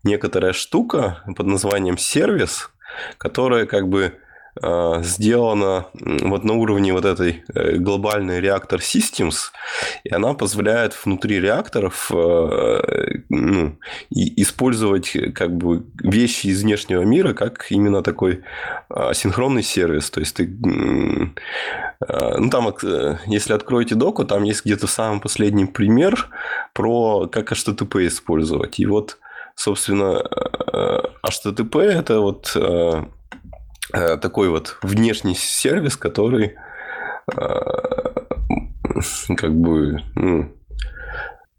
некоторая штука под названием сервис, которая как бы э, сделана вот на уровне вот этой э, глобальной реактор Systems, и она позволяет внутри реакторов э, ну, использовать как бы вещи из внешнего мира как именно такой синхронный сервис. То есть ты ну, там, если откроете доку, там есть где-то самый последний пример про как HTTP использовать. И вот собственно, HTTP – это вот э, э, такой вот внешний сервис, который э, как бы, ну,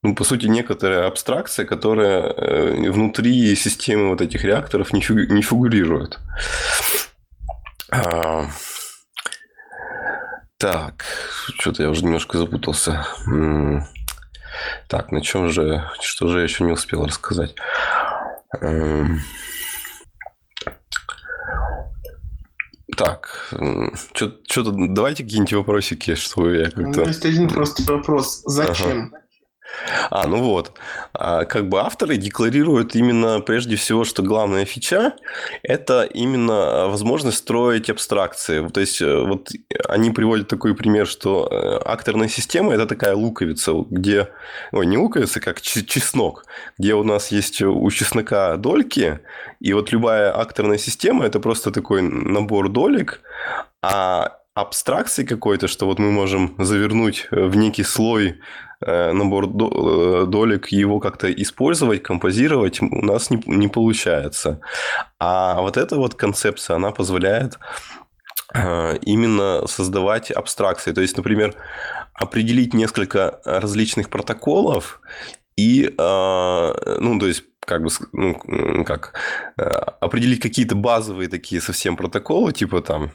ну, по сути, некоторая абстракция, которая внутри системы вот этих реакторов не фигурирует. А, так, что-то я уже немножко запутался. Так, на чем же, что же я еще не успел рассказать? Эм. Так, что-то давайте какие-нибудь вопросики, что я как-то...
Ну, есть один просто вопрос. Зачем? Ага.
А, ну вот. А, как бы авторы декларируют именно прежде всего, что главная фича – это именно возможность строить абстракции. То есть, э, вот они приводят такой пример, что э, акторная система – это такая луковица, где… Ой, не луковица, как чеснок, где у нас есть у чеснока дольки, и вот любая акторная система – это просто такой набор долек, а абстракции какой-то, что вот мы можем завернуть в некий слой Э, набор э, долек, его как-то использовать, композировать у нас не, не получается. А вот эта вот концепция, она позволяет э, именно создавать абстракции. То есть, например, определить несколько различных протоколов и, э, ну, то есть как бы, ну, как, э, определить какие-то базовые такие совсем протоколы, типа там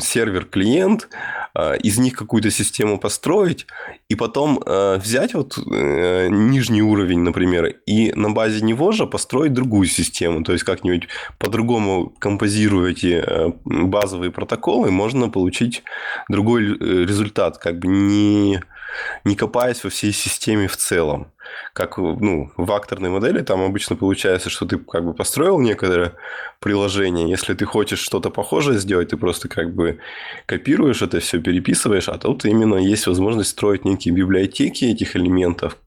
сервер-клиент, э, из них какую-то систему построить, и потом э, взять вот нижний уровень, например, и на базе него же построить другую систему, то есть как-нибудь по-другому композируя эти базовые протоколы, можно получить другой результат, как бы не не копаясь во всей системе в целом. Как ну, в акторной модели там обычно получается, что ты как бы построил некоторое приложение. Если ты хочешь что-то похожее сделать, ты просто как бы копируешь это все, переписываешь, а тут именно есть возможность строить некие библиотеки этих элементов,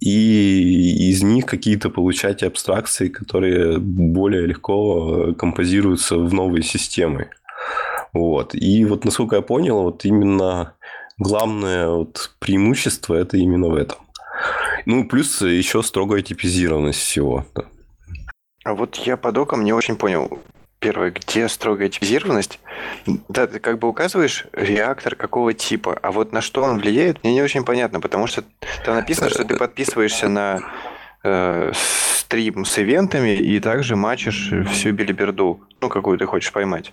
и из них какие-то получать абстракции, которые более легко композируются в новые системы. Вот. И вот насколько я понял, вот именно главное вот преимущество это именно в этом. Ну, плюс еще строгая типизированность всего.
А вот я по докам не очень понял. Первое, где строгая типизированность? Да, ты как бы указываешь реактор какого типа, а вот на что он влияет, мне не очень понятно, потому что там написано, что ты подписываешься на э, стрим с ивентами и также матчишь всю билиберду, ну, какую ты хочешь поймать.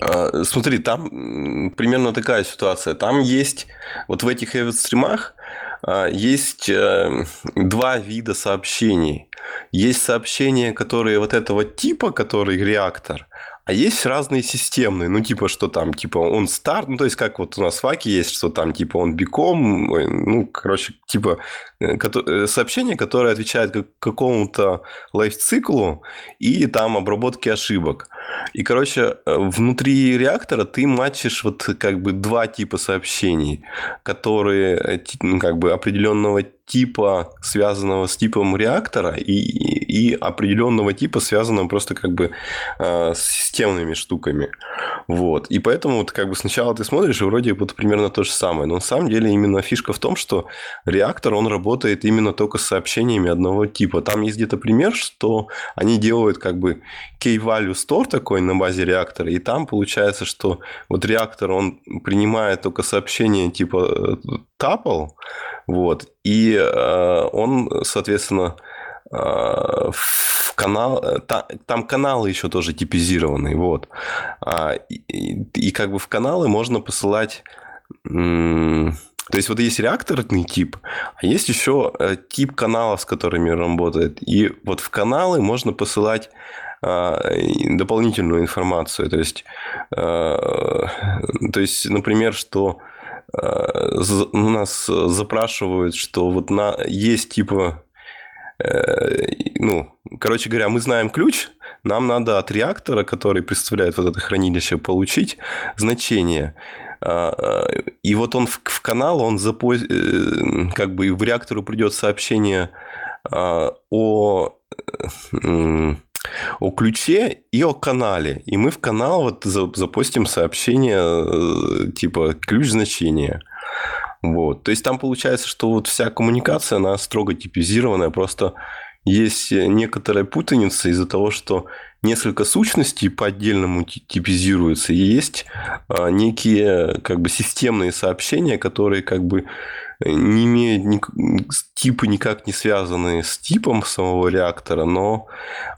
А, смотри, там примерно такая ситуация. Там есть, вот в этих стримах а, есть э, два вида сообщений. Есть сообщения, которые вот этого типа, который реактор, а есть разные системные, ну, типа, что там, типа, он старт, ну, то есть, как вот у нас в Аке есть, что там, типа, он биком, ну, короче, типа, э, э, сообщение, которое отвечает к какому-то лайф-циклу и там обработке ошибок. И, короче, э, внутри реактора ты матчишь вот как бы два типа сообщений, которые ну, как бы определенного типа, связанного с типом реактора, и, и определенного типа, связанного просто как бы э, с системными штуками. Вот. И поэтому вот как бы сначала ты смотришь, и вроде вот примерно то же самое. Но на самом деле именно фишка в том, что реактор, он работает именно только с сообщениями одного типа. Там есть где-то пример, что они делают как бы key-value store такой на базе реактора, и там получается, что вот реактор, он принимает только сообщения типа э, tuple, вот, и э, он, соответственно, э, в канал, та, там каналы еще тоже типизированные, вот. А, и, и как бы в каналы можно посылать... То есть вот есть реакторный тип, а есть еще э, тип каналов, с которыми он работает. И вот в каналы можно посылать а, дополнительную информацию. То есть, то есть, например, что у нас запрашивают, что вот на, есть типа э, ну, короче говоря, мы знаем ключ, нам надо от реактора, который представляет вот это хранилище, получить значение. А, и вот он в, в канал, он запо... Э, как бы в реактору придет сообщение а, о о ключе и о канале. И мы в канал вот запустим сообщение э, типа ключ значения. Вот. То есть там получается, что вот вся коммуникация, она строго типизированная, просто есть некоторая путаница из-за того, что несколько сущностей по отдельному типизируются, и есть а, некие как бы системные сообщения, которые как бы не имеют ни, типы никак не связаны с типом самого реактора, но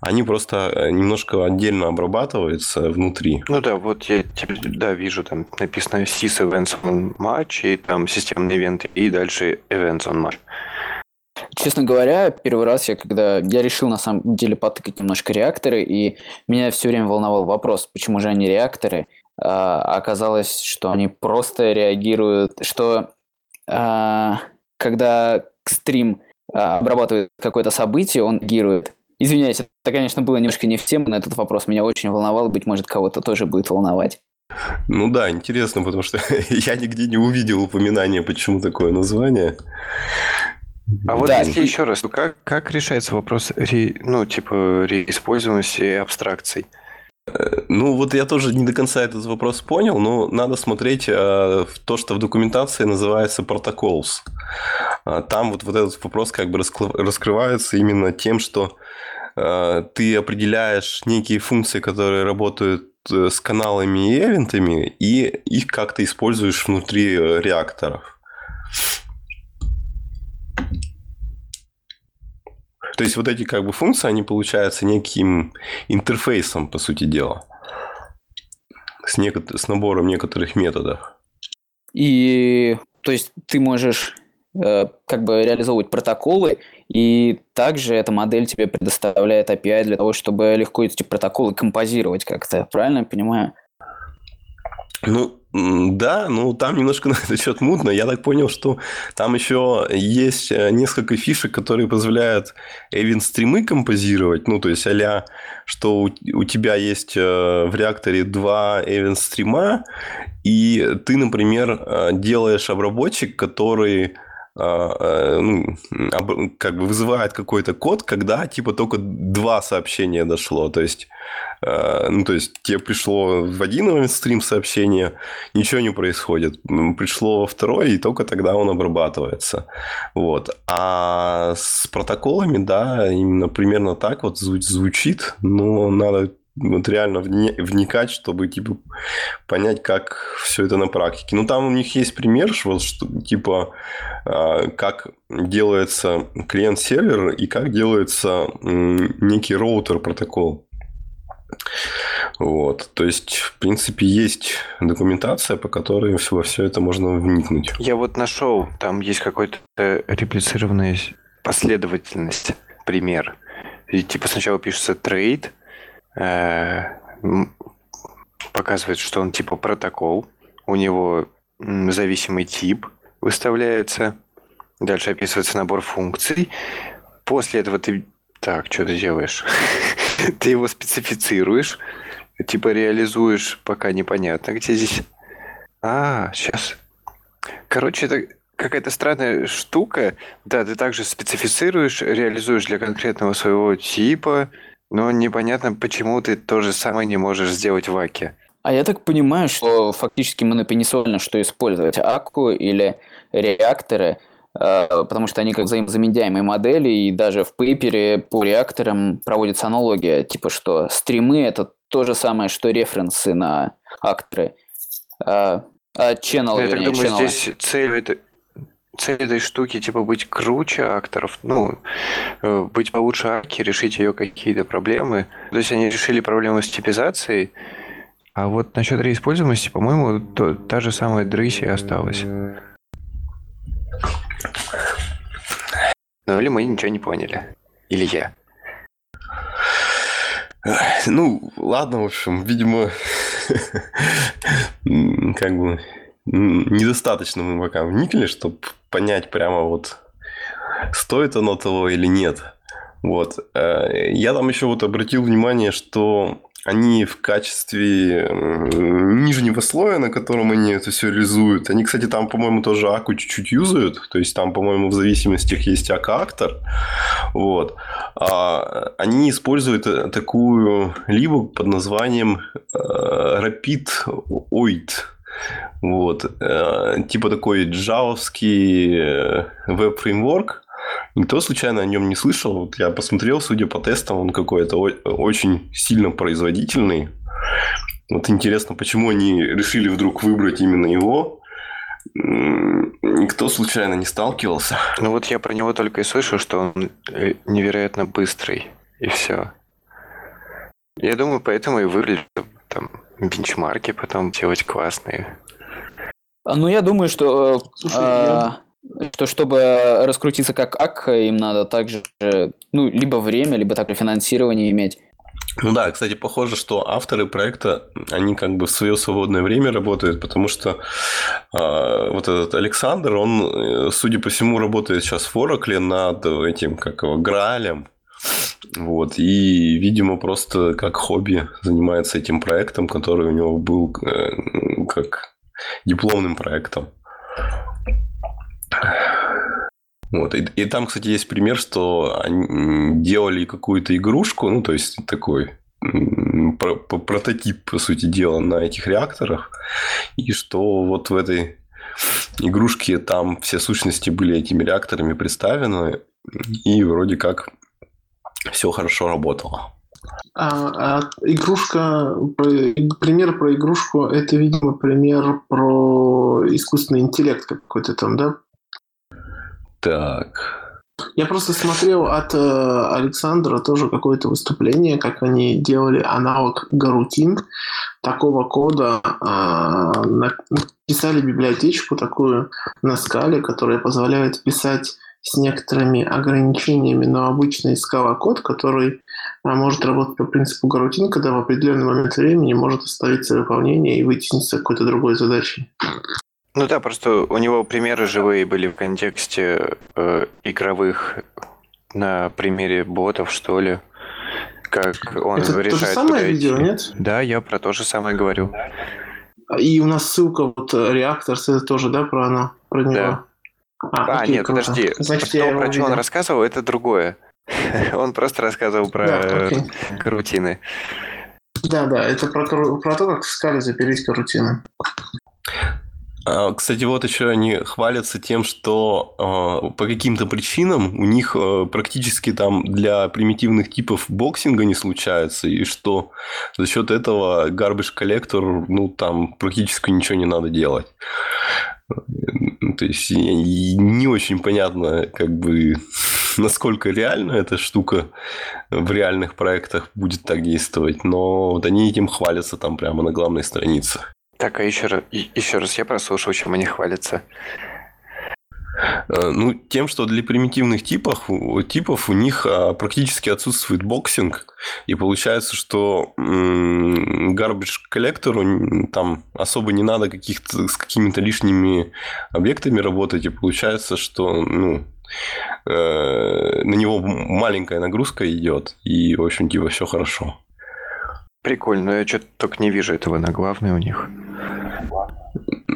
они просто э, немножко отдельно обрабатываются внутри.
Ну да, вот я да, вижу, там написано sys events on match, и там системные ивенты, и дальше events on match.
Честно говоря, первый раз я когда я решил на самом деле потыкать немножко реакторы, и меня все время волновал вопрос, почему же они реакторы, а оказалось, что они просто реагируют, что а, когда стрим а, обрабатывает какое-то событие, он реагирует. Извиняюсь, это, конечно, было немножко не в тему, но этот вопрос меня очень волновал, быть может, кого-то тоже будет волновать.
Ну да, интересно, потому что я нигде не увидел упоминания, почему такое название.
А вот да. если еще раз, то как, как решается вопрос, ре, ну, типа, реиспользуемости и абстракций?
Ну, вот я тоже не до конца этот вопрос понял, но надо смотреть э, в то, что в документации называется protocols. А там вот, вот этот вопрос как бы раскрывается именно тем, что э, ты определяешь некие функции, которые работают э, с каналами и эвентами, и их как-то используешь внутри реакторов. То есть вот эти как бы функции, они получаются неким интерфейсом, по сути дела, с, неко- с набором некоторых методов.
И то есть ты можешь э, как бы реализовывать протоколы, и также эта модель тебе предоставляет API для того, чтобы легко эти протоколы композировать как-то. Правильно я понимаю?
Ну, да, ну там немножко на этот счет мутно. Я так понял, что там еще есть э, несколько фишек, которые позволяют event-стримы композировать. Ну, то есть, а что у, у тебя есть э, в реакторе два event-стрима, и ты, например, э, делаешь обработчик, который ну, как бы вызывает какой-то код, когда типа только два сообщения дошло. То есть Э, ну, то есть, тебе пришло в один стрим сообщение, ничего не происходит. Пришло во второй, и только тогда он обрабатывается. Вот. А с протоколами, да, именно примерно так вот звучит, но надо вот реально вникать, чтобы типа понять, как все это на практике. Ну, там у них есть пример, вот, что, типа, э, как делается клиент-сервер и как делается некий роутер протокол. Вот. То есть, в принципе, есть документация, по которой во все это можно вникнуть.
Я вот нашел, там есть какой-то реплицированная последовательность, пример. И, типа сначала пишется э, показывает, что он типа протокол, у него зависимый тип выставляется, дальше описывается набор функций. После этого ты... Так, что ты делаешь? ты его специфицируешь, типа реализуешь, пока непонятно, где здесь. А, сейчас. Короче, это какая-то странная штука. Да, ты также специфицируешь, реализуешь для конкретного своего типа, но непонятно, почему ты то же самое не можешь сделать в Аке.
А я так понимаю, что фактически монопенисольно что использовать, Аку или реакторы – Э, потому что они как взаимозаменяемые модели, и даже в пейпере по реакторам проводится аналогия, типа что стримы – это то же самое, что референсы на акторы. А, а channel,
Я
вернее,
так думаю,
channel.
здесь цель, это, цель этой штуки типа быть круче акторов, ну, э, быть получше аки, решить ее какие-то проблемы. То есть они решили проблему с типизацией, а вот насчет реиспользуемости, по-моему, то, та же самая дрысь и осталась. Ну или мы ничего не поняли. Или я.
Ну, ладно, в общем, видимо, как бы недостаточно мы пока вникли, чтобы понять прямо вот, стоит оно того или нет. Вот. Э, я там еще вот обратил внимание, что они в качестве нижнего слоя, на котором они это все реализуют. Они, кстати, там, по-моему, тоже Аку чуть-чуть юзают. То есть, там, по-моему, в зависимости есть Ака-актор. Вот. А они используют э, такую либо под названием э, Rapid OIT. Вот. Э, типа такой джавовский веб-фреймворк, Никто случайно о нем не слышал. Вот я посмотрел, судя по тестам, он какой-то очень сильно производительный. Вот интересно, почему они решили вдруг выбрать именно его. Никто случайно не сталкивался.
Ну вот я про него только и слышал, что он э, невероятно быстрый. И все. Я думаю, поэтому и выглядит там бенчмарки потом делать классные.
Ну, я думаю, что Слушай, а, что чтобы раскрутиться как ак, им надо также, ну, либо время, либо также финансирование иметь.
Ну да, кстати, похоже, что авторы проекта, они как бы в свое свободное время работают, потому что э, вот этот Александр, он, э, судя по всему, работает сейчас в Oracle над этим, как его, Граалем. Вот, и, видимо, просто как хобби занимается этим проектом, который у него был э, как дипломным проектом. Вот. И, и там, кстати, есть пример, что они делали какую-то игрушку, ну, то есть такой про прототип, по сути дела, на этих реакторах, и что вот в этой игрушке там все сущности были этими реакторами представлены, и вроде как все хорошо работало.
А, а игрушка, пример про игрушку, это, видимо, пример про искусственный интеллект какой-то там, да?
Так.
Я просто смотрел от э, Александра тоже какое-то выступление, как они делали аналог Гарутин такого кода, э, написали библиотечку такую на скале, которая позволяет писать с некоторыми ограничениями, но обычный скала-код, который а, может работать по принципу гарутин, когда в определенный момент времени может оставиться выполнение и вытянуться какой-то другой задачей.
Ну да, просто у него примеры живые были в контексте э, игровых на примере ботов, что ли. Как он
Это
решает.
то же самое видео, нет?
Да, я про то же самое говорю.
И у нас ссылка вот Reactors, это тоже, да, про она, про него?
Да. А, а нет, круто. подожди. Значит, что, про что он рассказывал, это другое. он просто рассказывал про да, карутины.
Да, да, это про, про то, как в скале запилить карутины.
А, кстати, вот еще они хвалятся тем, что э, по каким-то причинам у них э, практически там для примитивных типов боксинга не случается, и что за счет этого garbage коллектор, ну, там практически ничего не надо делать. То есть не очень понятно, как бы, насколько реально эта штука в реальных проектах будет так действовать, но вот они этим хвалятся там прямо на главной странице.
Так, а еще раз, еще раз я прослушал, чем они хвалятся.
Э, ну, тем, что для примитивных типов, типов у них а, практически отсутствует боксинг, и получается, что garbage коллектору там особо не надо каких-то с какими-то лишними объектами работать, и получается, что ну, э, на него маленькая нагрузка идет, и, в общем, типа, все хорошо.
Прикольно, но я что-то только не вижу этого на главной у них.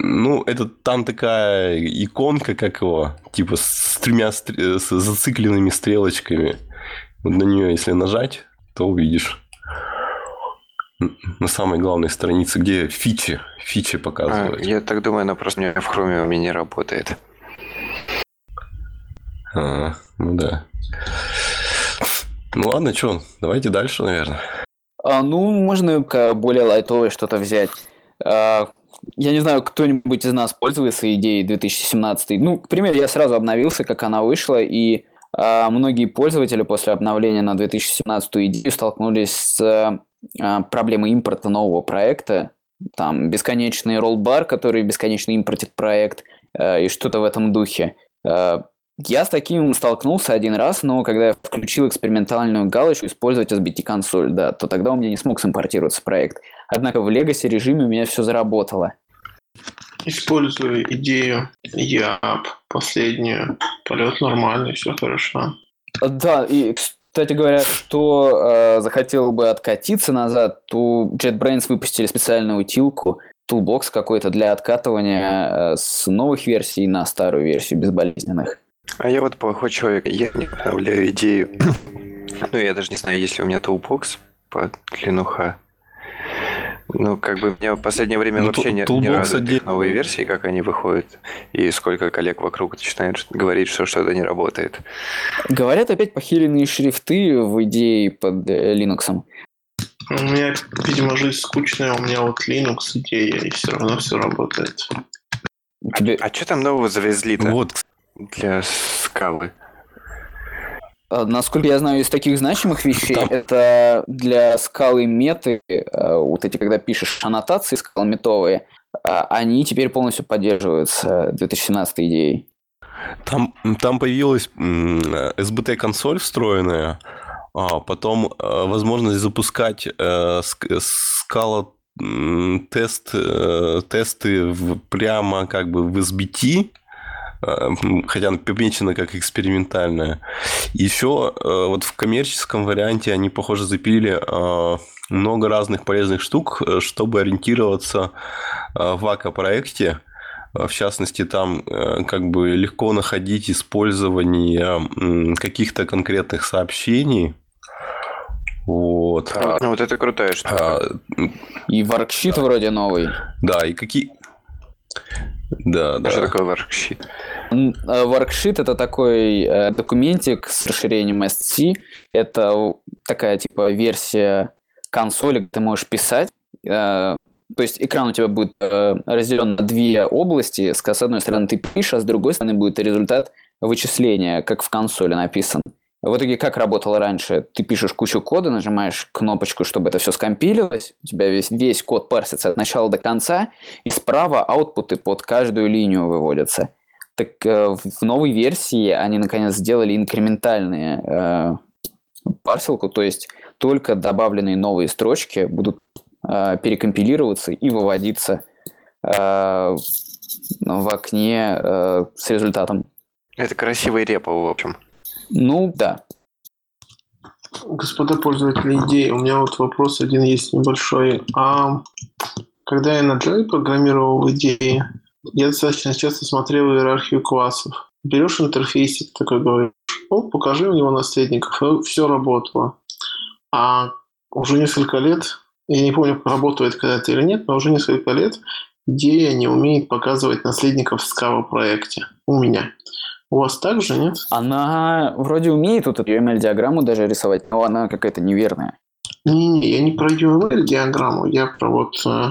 Ну, это там такая иконка, как его, типа с тремя стр... с зацикленными стрелочками. Вот на нее, если нажать, то увидишь. На самой главной странице, где фичи, фичи показывают.
А, я так думаю, она просто меня в хроме у меня не работает.
А, ну да. Ну ладно, что, давайте дальше, наверное.
А, ну, можно более лайтовое что-то взять. А, я не знаю, кто-нибудь из нас пользуется идеей 2017. Ну, к примеру, я сразу обновился, как она вышла, и а, многие пользователи после обновления на 2017 идею столкнулись с а, проблемой импорта нового проекта. Там бесконечный роллбар, который бесконечно импортит проект, а, и что-то в этом духе. А, я с таким столкнулся один раз, но когда я включил экспериментальную галочку «Использовать SBT-консоль», да, то тогда у меня не смог симпортироваться проект. Однако в Legacy режиме у меня все заработало.
Использую идею YAP, последнюю. Полет нормальный, все хорошо.
Да, и, кстати говоря, кто э, захотел бы откатиться назад, то JetBrains выпустили специальную утилку, toolbox какой-то для откатывания э, с новых версий на старую версию безболезненных.
А я вот плохой человек, я не обновляю идею. ну, я даже не знаю, есть ли у меня toolbox под Linux. Ну, как бы мне в последнее время ну, вообще не, не радуют отдельно. новые версии, как они выходят, и сколько коллег вокруг начинают говорить, что что-то не работает.
Говорят опять похиленные шрифты в идее под э, Linux.
У меня, видимо, жизнь скучная, у меня вот Linux идея, и все равно все работает.
А, а что там нового завезли-то? Вот, для скалы?
А, насколько я знаю, из таких значимых вещей, это для скалы меты, а, вот эти, когда пишешь аннотации скалометовые, а, они теперь полностью поддерживаются 2017 идеей.
Там, там появилась SBT-консоль встроенная, а потом возможность запускать э, скала тест, э, тесты в, прямо как бы в SBT, Э, хотя она помечена как экспериментальная. Еще э, вот в коммерческом варианте они, похоже, запилили э, много разных полезных штук, чтобы ориентироваться в АКО-проекте. В частности, там как бы легко находить использование каких-то конкретных сообщений. Вот.
А, ну, вот это крутая штука. А,
и воркшит вроде новый.
Да, и какие... Да,
да. Что такое worksheet?
Worksheet – это такой э, документик с расширением SC. Это такая типа версия консоли, где ты можешь писать. Э, то есть экран у тебя будет э, разделен на две области. С одной стороны ты пишешь, а с другой стороны будет результат вычисления, как в консоли написан. В итоге как работало раньше? Ты пишешь кучу кода, нажимаешь кнопочку, чтобы это все скомпилилось, у тебя весь, весь код парсится от начала до конца, и справа аутпуты под каждую линию выводятся. Так э, в новой версии они наконец сделали инкрементальные э, парсилку, то есть только добавленные новые строчки будут э, перекомпилироваться и выводиться э, в окне э, с результатом.
Это красивый репо, в общем.
Ну, да.
Господа пользователи идеи, у меня вот вопрос один есть небольшой. А когда я на Java программировал идеи, я достаточно часто смотрел иерархию классов. Берешь интерфейсик такой, говоришь, о, покажи у него наследников, и все работало. А уже несколько лет, я не помню, работает когда-то или нет, но уже несколько лет идея не умеет показывать наследников в Scala проекте у меня. У вас также, нет?
Она вроде умеет вот эту UML-диаграмму даже рисовать, но она какая-то неверная.
Не-не, я не про UML-диаграмму, я про вот э,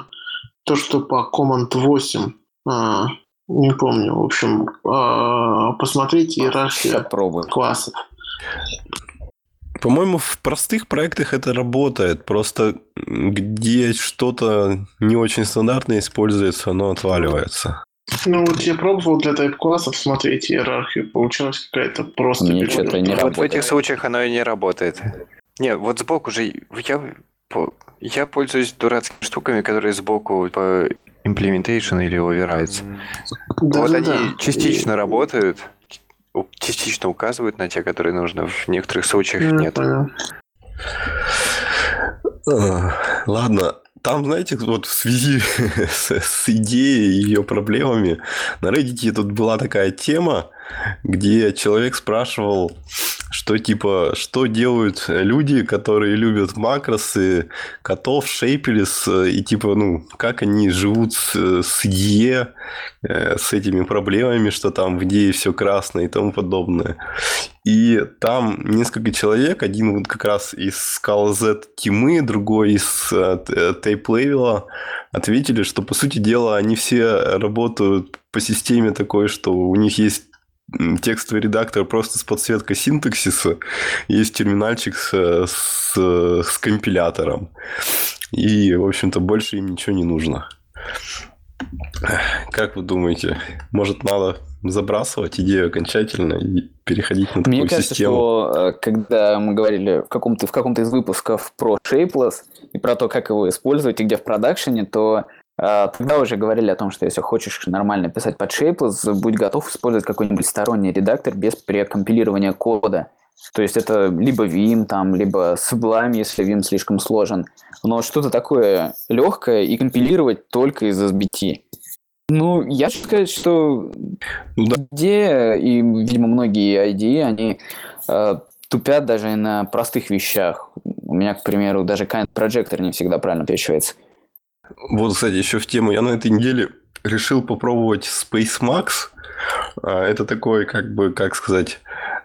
то, что по Command 8, э, не помню, в общем, э, посмотрите иерархию классов.
По-моему, в простых проектах это работает. Просто где что-то не очень стандартное используется, оно отваливается.
Ну вот я пробовал для тайп-классов смотреть иерархию, получилась какая-то просто...
Что-то не
Вот
работает.
в этих случаях оно и не работает. Не, вот сбоку же я, я пользуюсь дурацкими штуками, которые сбоку по implementation или overrides. вот они
Да-да-да.
частично работают, у- частично указывают на те, которые нужно, в некоторых случаях
Я
нет.
понял.
А, Ладно, там, знаете, вот в связи с, с идеей и ее проблемами, на Reddit тут была такая тема, где человек спрашивал, что типа, что делают люди, которые любят макросы, котов, шейпелес, и типа, ну, как они живут с, с IDE, э, с этими проблемами, что там в IDE все красное и тому подобное. И там несколько человек, один вот как раз из Scala Z Тимы, другой из э, Level, ответили, что, по сути дела, они все работают по системе такой, что у них есть текстовый редактор просто с подсветкой синтаксиса, есть терминальчик с, с, с компилятором. И, в общем-то, больше им ничего не нужно. Как вы думаете, может, надо забрасывать идею окончательно и переходить на такую
Мне кажется,
систему?
что э, когда мы говорили в каком-то, в каком-то из выпусков про Shapeless и про то, как его использовать и где в продакшене, то тогда уже говорили о том, что если хочешь нормально писать под Shapeless, будь готов использовать какой-нибудь сторонний редактор без прекомпилирования кода. То есть это либо Vim, там, либо Sublime, если Vim слишком сложен. Но что-то такое легкое и компилировать только из SBT. Ну, я хочу сказать, что
Ну да.
идея и, видимо, многие IDE, они э, тупят даже и на простых вещах. У меня, к примеру, даже Kind Projector не всегда правильно перечивается.
Вот, кстати, еще в тему. Я на этой неделе решил попробовать Space Max. А, Это такой, как бы, как сказать,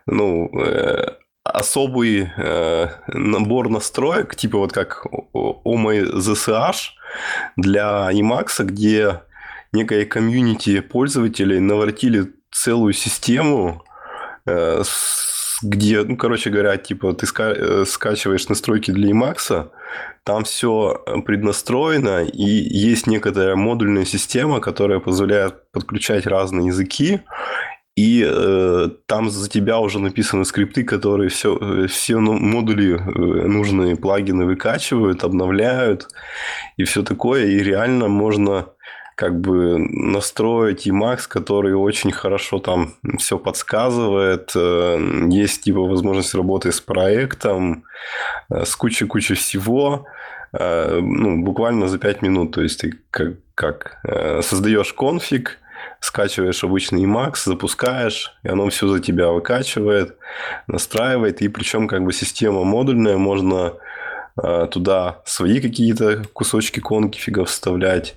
ну, э, особый э, набор настроек, типа вот как OMZSH для Emacs, где некое комьюнити пользователей наворотили целую систему, э, с- где, ну, короче говоря, типа ты ска- э, скачиваешь настройки для Emacs, там все преднастроено, и есть некоторая модульная система, которая позволяет подключать разные языки, и э, там за тебя уже написаны скрипты, которые все, все ну, модули, э, нужные плагины выкачивают, обновляют и все такое. И реально можно как бы настроить Emacs, который очень хорошо там все подсказывает. Э, Есть типа возможность работы с проектом, э, с кучей-кучей всего. Э, Ну, буквально за 5 минут. То есть ты как, как создаешь конфиг, скачиваешь обычный Emacs, запускаешь, и оно все за тебя выкачивает, настраивает. И причем как бы система модульная, можно туда свои какие-то кусочки конфига вставлять.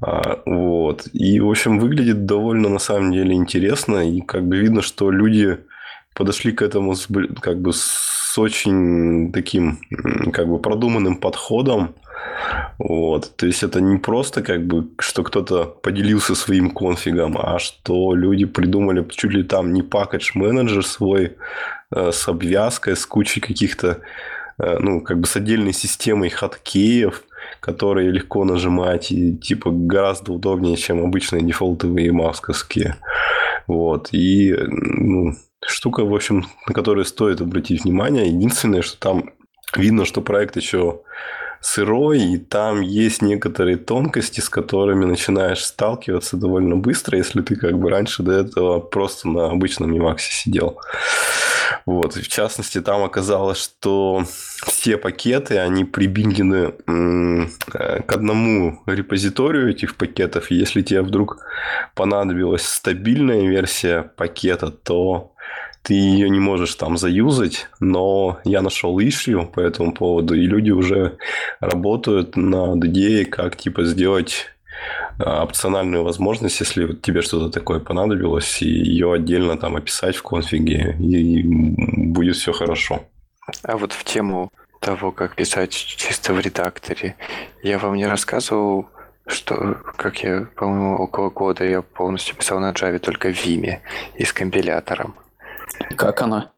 А, Вот. И, в общем, выглядит довольно, на самом деле, интересно. И как бы видно, что люди подошли к этому с, как бы с очень таким как бы продуманным подходом. Вот. То есть это не просто как бы, что кто-то поделился своим конфигом, а что люди придумали чуть ли там не пакетж менеджер свой э, с обвязкой, с кучей каких-то, э, ну, как бы с отдельной системой хаткеев, которые легко нажимать и типа гораздо удобнее, чем обычные дефолтовые масковские. Вот. И ну, штука, в общем, на которую стоит обратить внимание. Единственное, что там видно, что проект еще сырой, и там есть некоторые тонкости, с которыми начинаешь сталкиваться довольно быстро, если ты как бы раньше до этого просто на обычном Emacs сидел. Вот. И в частности, там оказалось, что все пакеты, они прибиндены э, к одному репозиторию этих пакетов. И если тебе вдруг понадобилась стабильная версия пакета, то ты ее не можешь там заюзать, но я нашел issue по этому поводу, и люди уже работают над идеей, как типа сделать а, опциональную возможность, если тебе что-то такое понадобилось, и ее отдельно там описать в конфиге, и будет все хорошо.
А вот в тему того, как писать чисто в редакторе, я вам не рассказывал, что, как я, по-моему, около года я полностью писал на Java только в Vime и с компилятором.
Как она?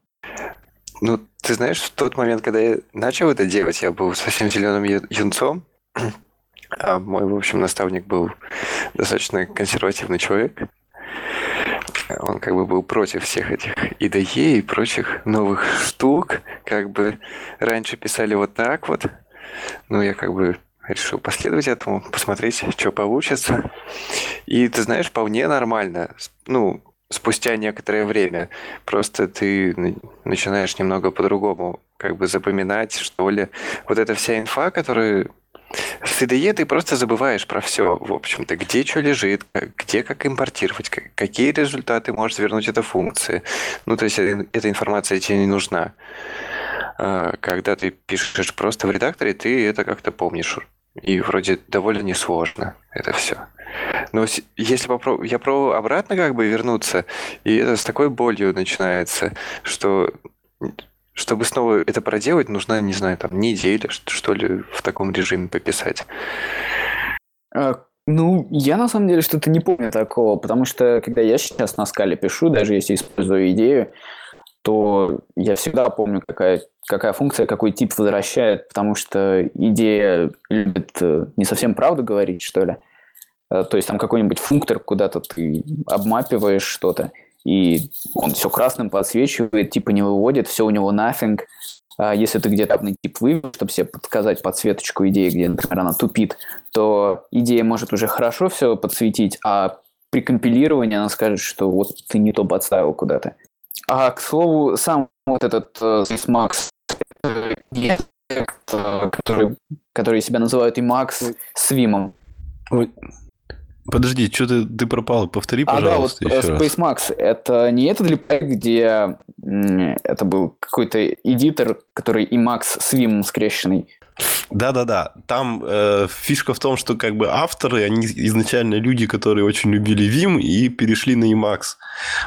Ну, ты знаешь, в тот момент, когда я начал это делать, я был совсем зеленым юнцом, а мой, в общем, наставник был достаточно консервативный человек. Он как бы был против всех этих IDE и прочих новых штук. Как бы раньше писали вот так вот. Ну, я как бы решил последовать этому, посмотреть, что получится. И ты знаешь, вполне нормально. Ну, спустя некоторое время. Просто ты начинаешь немного по-другому как бы запоминать, что ли. Вот эта вся инфа, которая с IDE ты просто забываешь про все, в общем-то, где что лежит, где как импортировать, какие результаты может вернуть эта функция. Ну, то есть эта информация тебе не нужна. А, когда ты пишешь просто в редакторе, ты это как-то помнишь. И вроде довольно несложно это все. Но если попробую, я пробую обратно как бы вернуться, и это с такой болью начинается, что чтобы снова это проделать, нужна, не знаю, там неделя, что ли, в таком режиме пописать.
А, ну, я на самом деле что-то не помню такого, потому что когда я сейчас на скале пишу, даже если использую идею, то я всегда помню, какая, какая функция, какой тип возвращает, потому что идея любит э, не совсем правду говорить, что ли. Э, то есть там какой-нибудь функтор, куда-то ты обмапиваешь что-то, и он все красным подсвечивает, типа не выводит, все у него nothing. А если ты где-то одный тип вывел, чтобы себе подсказать подсветочку идеи, где, например, она тупит, то идея может уже хорошо все подсветить, а при компилировании она скажет, что вот ты не то подставил куда-то. А, к слову, сам вот этот э, Max, который, который себя называют и Max с Вимом.
Подожди, что ты, ты пропал? Повтори, пожалуйста,
а, да, вот еще Space раз. Max, это не этот ли проект, где это был какой-то эдитор, который и Max с Vim скрещенный?
Да-да-да. Там э, фишка в том, что как бы авторы, они изначально люди, которые очень любили Vim и перешли на Emacs.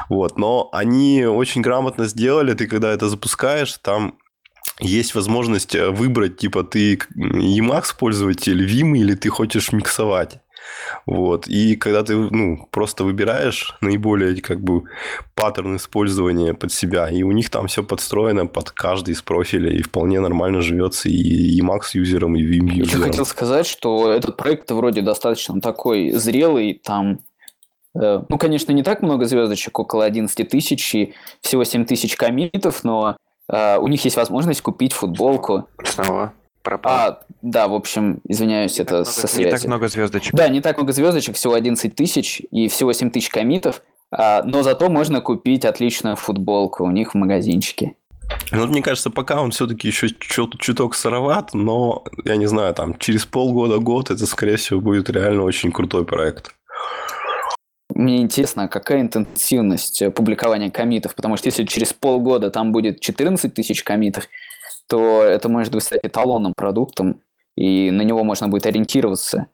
Вот. Но они очень грамотно сделали. Ты когда это запускаешь, там есть возможность выбрать, типа, ты Emacs пользователь, Vim, или ты хочешь миксовать. Вот. И когда ты ну, просто выбираешь наиболее как бы паттерн использования под себя, и у них там все подстроено под каждый из профилей, и вполне нормально живется и Emacs юзером, и Vim юзером.
Я хотел сказать, что этот проект вроде достаточно такой зрелый, там э, ну, конечно, не так много звездочек, около 11 тысяч и всего 7 тысяч комитов, но э, у них есть возможность купить футболку.
Снова
пропал. А, да, в общем, извиняюсь, это
много,
со связи.
Не так много звездочек.
Да, не так много звездочек, всего 11 тысяч и всего 7 тысяч комитов, а, но зато можно купить отличную футболку у них в магазинчике.
Ну, мне кажется, пока он все-таки еще чуток сыроват, но, я не знаю, там, через полгода, год, это, скорее всего, будет реально очень крутой проект.
Мне интересно, какая интенсивность публикования комитов, потому что если через полгода там будет 14 тысяч комитов, то это может быть стать эталонным продуктом, и на него можно будет ориентироваться,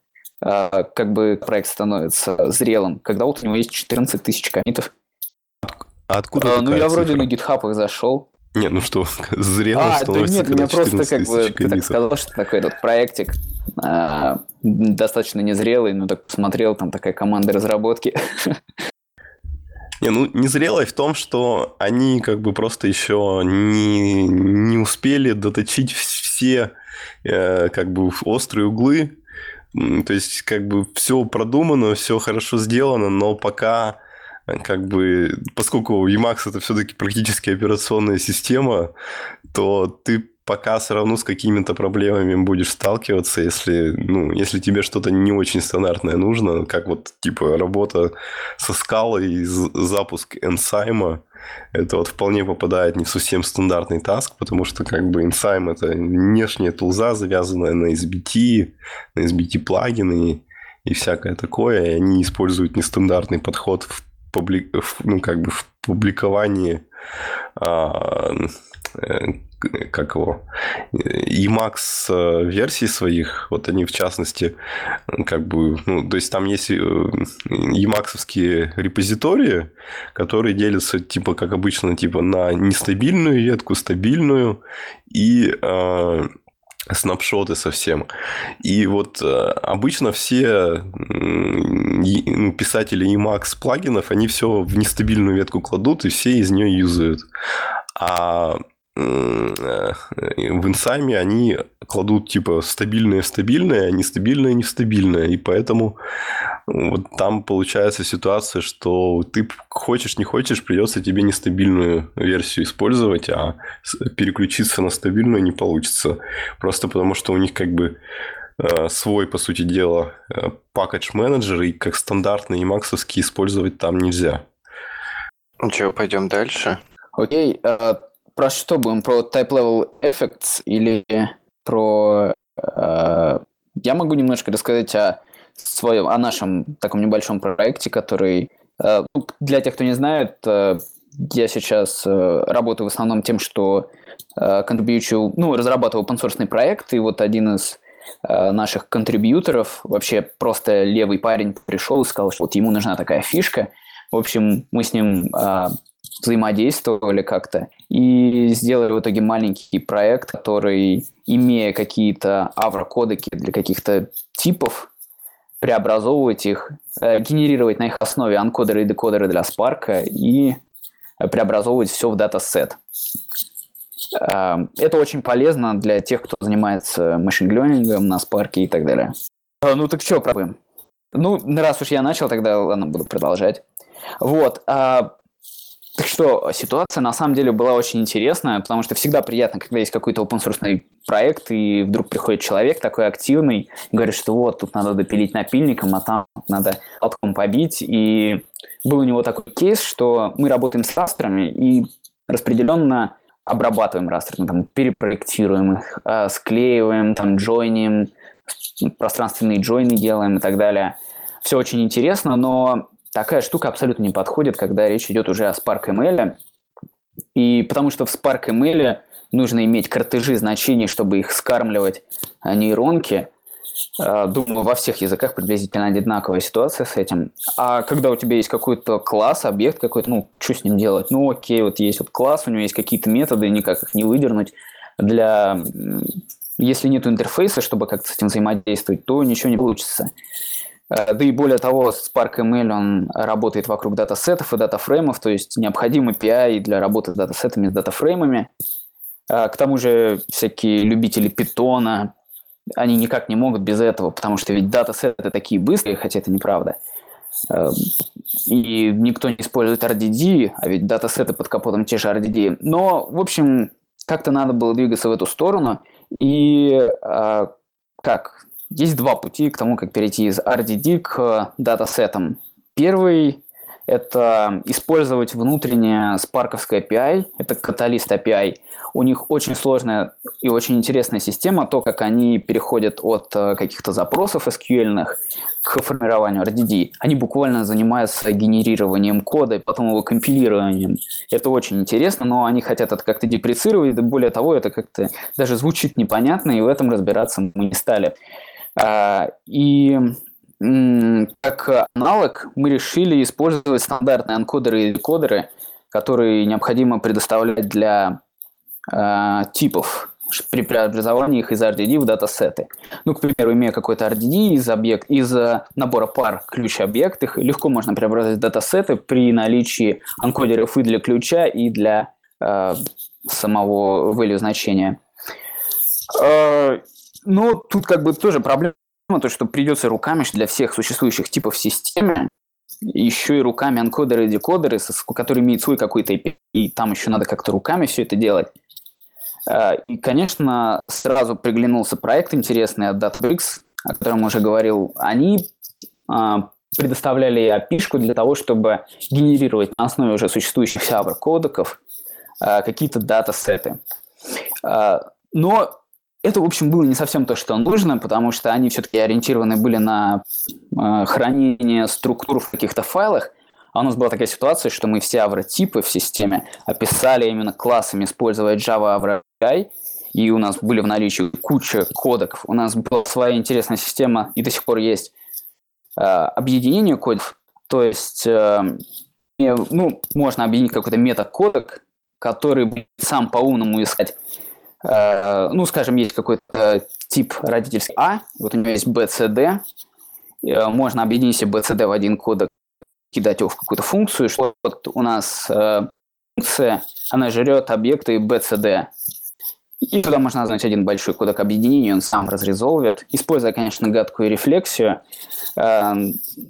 а, как бы проект становится зрелым, когда вот у него есть 14 тысяч комитов.
А откуда а,
Ну, я вроде на GitHub зашел.
Не, ну что, зрелым
а, становится, да нет, меня просто как бы, ты так сказал, что такой этот проектик э, достаточно незрелый, но так посмотрел, там такая команда разработки.
Не, ну, незрелость в том, что они как бы просто еще не, не успели доточить все э, как бы острые углы. То есть, как бы все продумано, все хорошо сделано, но пока как бы, поскольку Emacs это все-таки практически операционная система, то ты пока все равно с какими-то проблемами будешь сталкиваться, если, ну, если тебе что-то не очень стандартное нужно, как вот, типа, работа со скалой и запуск энсайма, это вот вполне попадает не в совсем стандартный таск, потому что как бы Enzyme это внешняя тулза, завязанная на SBT, на SBT плагины и всякое такое, и они используют нестандартный подход в, публи... ну, как бы в публиковании а, как его, Emacs э, версий своих, вот они в частности, как бы, ну, то есть там есть Emacs э, репозитории, которые делятся, типа, как обычно, типа, на нестабильную ветку, стабильную и э, снапшоты совсем. И вот э, обычно все ну, писатели Emacs плагинов, они все в нестабильную ветку кладут, и все из нее юзают. А Э, в инсайме они кладут типа стабильное стабильное, а нестабильное нестабильное. И поэтому вот там получается ситуация, что ты хочешь не хочешь, придется тебе нестабильную версию использовать, а переключиться на стабильную не получится. Просто потому что у них как бы э, свой, по сути дела, пакетж менеджер, и как стандартные максовские использовать там нельзя.
Ну что, пойдем дальше?
Окей, okay, про что будем? Про Type Level Effects или про... Э, я могу немножко рассказать о своем, о нашем таком небольшом проекте, который... Э, ну, для тех, кто не знает, э, я сейчас э, работаю в основном тем, что э, контрибьючу, ну, разрабатываю open проект, и вот один из э, наших контрибьюторов, вообще просто левый парень пришел и сказал, что вот ему нужна такая фишка. В общем, мы с ним э, взаимодействовали как-то и сделали в итоге маленький проект, который, имея какие-то аврокодеки для каких-то типов, преобразовывать их, э, генерировать на их основе анкодеры и декодеры для Spark и преобразовывать все в датасет. Э, это очень полезно для тех, кто занимается машин-лернингом на Spark и так далее. Э, ну так что, пробуем? Ну, раз уж я начал, тогда ладно, буду продолжать. Вот. А, так что ситуация на самом деле была очень интересная, потому что всегда приятно, когда есть какой-то open source проект, и вдруг приходит человек такой активный, говорит, что вот, тут надо допилить напильником, а там надо отком побить. И был у него такой кейс, что мы работаем с растрами и распределенно обрабатываем растры, ну, там, перепроектируем их, э, склеиваем, там, джойним, пространственные джойны делаем и так далее. Все очень интересно, но такая штука абсолютно не подходит, когда речь идет уже о Spark ML. И потому что в Spark ML нужно иметь картежи значений, чтобы их скармливать а нейронки. А, думаю, во всех языках приблизительно одинаковая ситуация с этим. А когда у тебя есть какой-то класс, объект какой-то, ну, что с ним делать? Ну, окей, вот есть вот класс, у него есть какие-то методы, никак их не выдернуть. Для... Если нет интерфейса, чтобы как-то с этим взаимодействовать, то ничего не получится. Э, да и более того, Spark ML, он работает вокруг датасетов и датафреймов, то есть необходим API для работы с датасетами, с датафреймами. Э, к тому же всякие любители питона, они никак не могут без этого, потому что ведь датасеты такие быстрые, хотя это неправда. Э, и никто не использует RDD, а ведь датасеты под капотом те же RDD. Но, в общем, как-то надо было двигаться в эту сторону. И как есть два пути к тому, как перейти из RDD к датасетам. Первый – это использовать внутреннее спарковское API, это Catalyst API. У них очень сложная и очень интересная система, то, как они переходят от э, каких-то запросов SQL к формированию RDD. Они буквально занимаются генерированием кода и потом его компилированием. Это очень интересно, но они хотят это как-то депрецировать, да более того, это как-то даже звучит непонятно, и в этом разбираться мы не стали. А, и как аналог мы решили использовать стандартные анкодеры и декодеры, которые необходимо предоставлять для э, типов при преобразовании их из RDD в датасеты. Ну, к примеру, имея какой-то RDD из, объект, из э, набора пар ключ-объект, их легко можно преобразовать в датасеты при наличии анкодеров и для ключа, и для э, самого value значения. Но тут как бы тоже проблема, то, что придется руками для всех существующих типов в системе еще и руками анкодеры и декодеры, которые имеют свой какой-то IP, и там еще надо как-то руками все это делать. А, и, конечно, сразу приглянулся проект интересный от Databricks, о котором уже говорил. Они а, предоставляли api для того, чтобы генерировать на основе уже существующих Java кодеков а, какие-то датасеты. Но это, в общем, было не совсем то, что нужно, потому что они все-таки ориентированы были на э, хранение структур в каких-то файлах. А у нас была такая ситуация, что мы все авротипы в системе описали именно классами, используя Java Avro и у нас были в наличии куча кодеков. У нас была своя интересная система, и до сих пор есть э, объединение кодов. То есть, э, ну, можно объединить какой-то метакодек, который будет сам по-умному искать ну, скажем, есть какой-то тип родительский А, вот у него есть BCD, э, можно объединить все BCD в один кодек, кидать его в какую-то функцию, что вот у нас э, функция, она жрет объекты BCD, и туда можно назвать один большой кодек объединения, он сам разрезолвит, используя, конечно, гадкую рефлексию, э,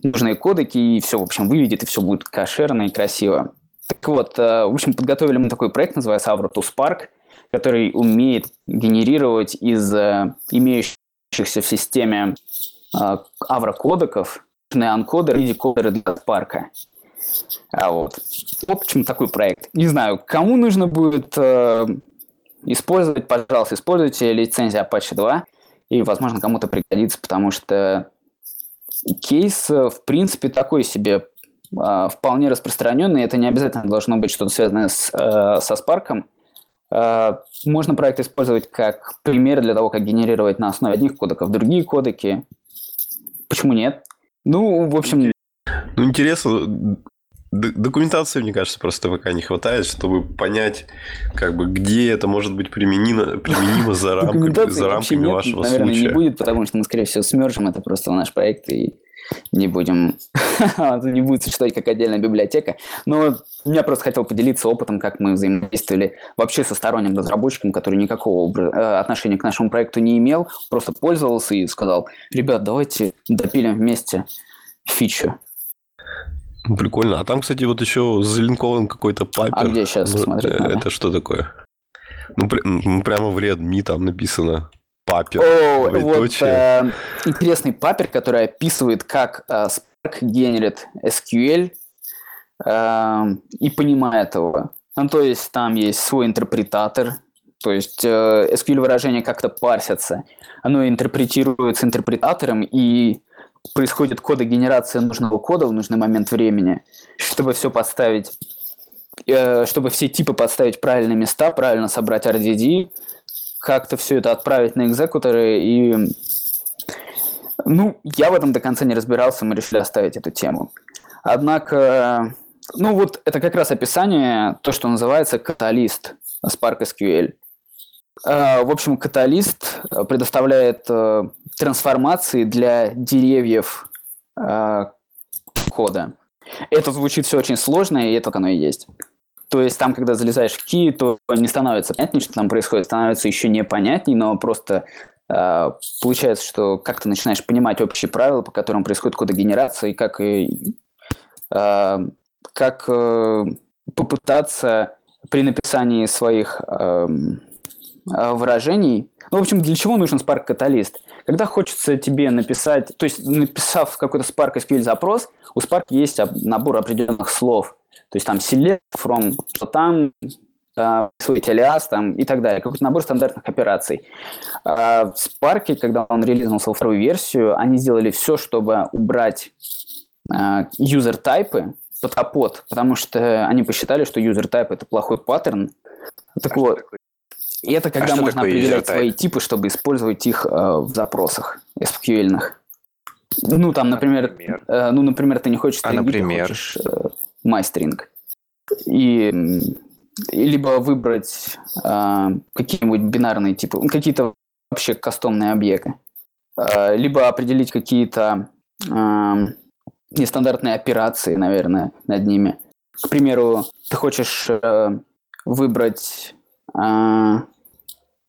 нужные кодеки, и все, в общем, выведет, и все будет кошерно и красиво. Так вот, э, в общем, подготовили мы такой проект, называется Avro to Spark – который умеет генерировать из э, имеющихся в системе э, аврокодеков анкодеры и декодеры для парка. А вот. В общем, такой проект. Не знаю, кому нужно будет э, использовать, пожалуйста, используйте лицензию Apache 2, и, возможно, кому-то пригодится, потому что кейс, э, в принципе, такой себе э, вполне распространенный. Это не обязательно должно быть что-то связанное с, э, со Spark. Э, можно проект использовать как пример для того, как генерировать на основе одних кодеков другие кодеки. Почему нет? Ну, в общем...
Ну, интересно, документации, мне кажется, просто пока не хватает, чтобы понять, как бы, где это может быть применимо, применимо за рамками, за рамками нет, вашего
наверное,
случая.
не будет, потому что мы, скорее всего, смержим это просто в наш проект и не будем, не будет существовать как отдельная библиотека. Но я просто хотел поделиться опытом, как мы взаимодействовали вообще со сторонним разработчиком, который никакого э, отношения к нашему проекту не имел, просто пользовался и сказал, ребят, давайте допилим вместе фичу.
Прикольно. А там, кстати, вот еще залинкован какой-то папер.
А где сейчас ну, смотреть
Это надо? что такое? Ну, при, ну, прямо в Redmi там написано папер.
О, вот э, интересный папер, который описывает, как э, Spark генерит SQL э, и понимает его. Ну, то есть там есть свой интерпретатор, то есть э, SQL выражения как-то парсятся, оно интерпретируется интерпретатором и происходит кодогенерация нужного кода в нужный момент времени, чтобы все подставить, э, чтобы все типы подставить в правильные места, правильно собрать RDD, как-то все это отправить на экзекуторы и... Ну, я в этом до конца не разбирался, мы решили оставить эту тему. Однако, ну вот это как раз описание, то, что называется каталист Spark SQL. А, в общем, каталист предоставляет э, трансформации для деревьев э, кода. Это звучит все очень сложно, и это оно и есть. То есть там, когда залезаешь в ки, то не становится понятнее, что там происходит, становится еще непонятней, но просто э, получается, что как ты начинаешь понимать общие правила, по которым происходит кодогенерация, и как, и, э, как э, попытаться при написании своих э, выражений. Ну, в общем, для чего нужен Spark каталист? Когда хочется тебе написать, то есть написав какой-то Spark SQL запрос, у Spark есть набор определенных слов – то есть там select from, что там, свой алиас там и так далее. Какой-то набор стандартных операций. А в Spark, когда он релизнулся вторую версию, они сделали все, чтобы убрать user-тайпы под капот, потому что они посчитали, что user-type – это плохой паттерн. Так а вот, и это когда а можно определять свои типы, чтобы использовать их э, в запросах SQL-ных. Ну, там, например, например? Э, ну, например, ты не хочешь
а, например?
хочешь э, мастеринг. И либо выбрать э, какие-нибудь бинарные типы, ну, какие-то вообще кастомные объекты, э, либо определить какие-то э, нестандартные операции, наверное, над ними. К примеру, ты хочешь э, выбрать э,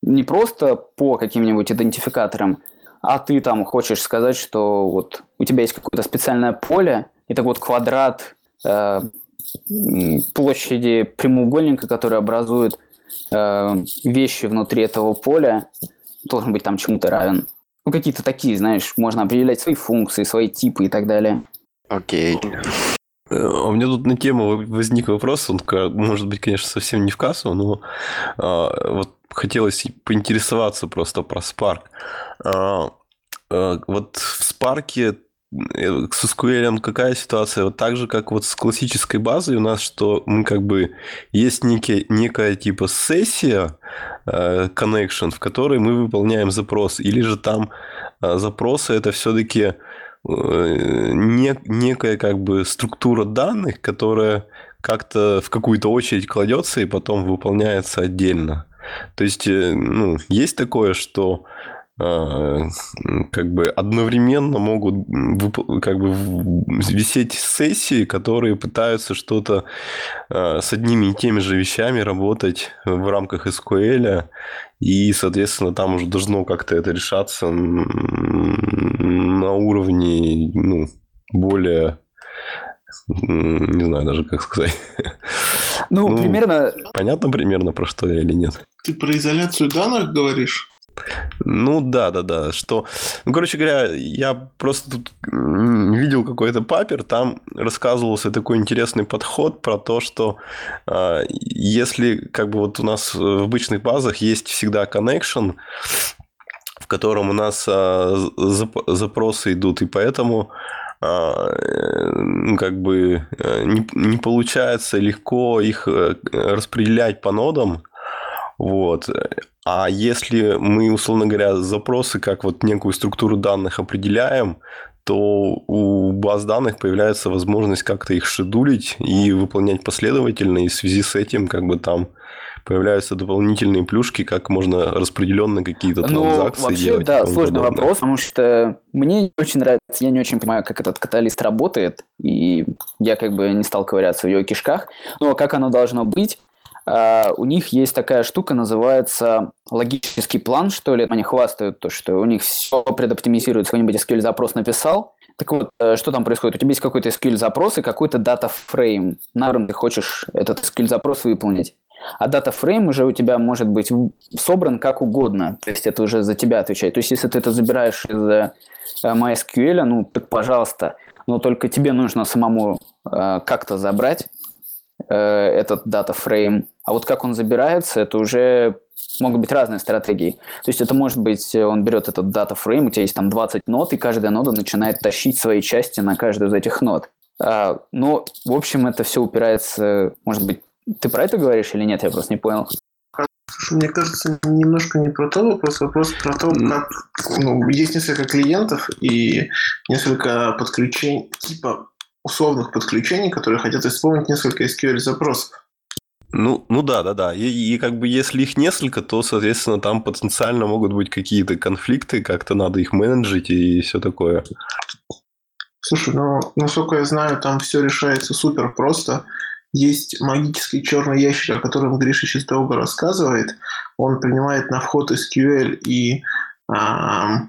не просто по каким-нибудь идентификаторам, а ты там хочешь сказать, что вот у тебя есть какое-то специальное поле, и так вот квадрат площади прямоугольника, который образует э, вещи внутри этого поля, должен быть там чему-то равен. Ну, какие-то такие, знаешь, можно определять свои функции, свои типы и так далее.
Окей.
Э, У меня тут на тему возник вопрос, он, может быть, конечно, совсем не в кассу, но а, вот хотелось поинтересоваться просто про Spark. А, а, вот в Spark э, с SQL какая ситуация? Вот так же, как вот с классической базой у нас, что мы как бы есть некие, некая типа сессия, э, connection, в которой мы выполняем запрос, или же там э, запросы это все-таки не, некая как бы структура данных, которая как-то в какую-то очередь кладется и потом выполняется отдельно. То есть, э, ну, есть такое, что э, как бы одновременно могут как бы висеть сессии, которые пытаются что-то э, с одними и теми же вещами работать в рамках SQL, и, соответственно, там уже должно как-то это решаться на уровне, ну, более, не знаю даже, как сказать.
Ну,
Ну,
примерно
Понятно примерно, про что я или нет?
Ты про изоляцию данных говоришь?
Ну да, да, да. Что, ну, короче говоря, я просто тут видел какой-то папер, там рассказывался такой интересный подход про то, что а, если как бы вот у нас в обычных базах есть всегда connection, в котором у нас а, зап- запросы идут, и поэтому а, э, ну, как бы э, не, не получается легко их э, распределять по нодам. Вот. А если мы, условно говоря, запросы как вот некую структуру данных определяем, то у баз данных появляется возможность как-то их шедулить и выполнять последовательно, и в связи с этим как бы там появляются дополнительные плюшки, как можно распределенно какие-то
Ну,
транзакции
вообще,
делать.
да, сложный
подобное.
вопрос, потому что мне не очень нравится, я не очень понимаю, как этот каталист работает, и я как бы не стал ковыряться в ее кишках, но как оно должно быть, а, у них есть такая штука, называется логический план, что ли, они хвастают то, что у них все предоптимизируется, какой-нибудь SQL-запрос написал, так вот, э, что там происходит? У тебя есть какой-то SQL-запрос и какой-то data frame, на котором ты хочешь этот SQL-запрос выполнить. А data frame уже у тебя может быть собран как угодно. То есть это уже за тебя отвечает. То есть если ты это забираешь из э, MySQL, ну, так пожалуйста. Но только тебе нужно самому э, как-то забрать э, этот data frame. А вот как он забирается, это уже могут быть разные стратегии. То есть это может быть, э, он берет этот data frame, у тебя есть там 20 нод, и каждая нода начинает тащить свои части на каждую из этих нод. А, но, в общем, это все упирается, может быть, ты про это говоришь или нет, я просто не понял.
Слушай, мне кажется, немножко не про то вопрос, вопрос про то, как ну, есть несколько клиентов и несколько подключений, типа условных подключений, которые хотят исполнить несколько SQL-запросов.
Ну, ну да, да, да. И, и как бы если их несколько, то, соответственно, там потенциально могут быть какие-то конфликты, как-то надо их менеджить и все такое.
Слушай, ну, насколько я знаю, там все решается супер просто. Есть магический черный ящик, о котором Гриша сейчас долго рассказывает. Он принимает на вход SQL и,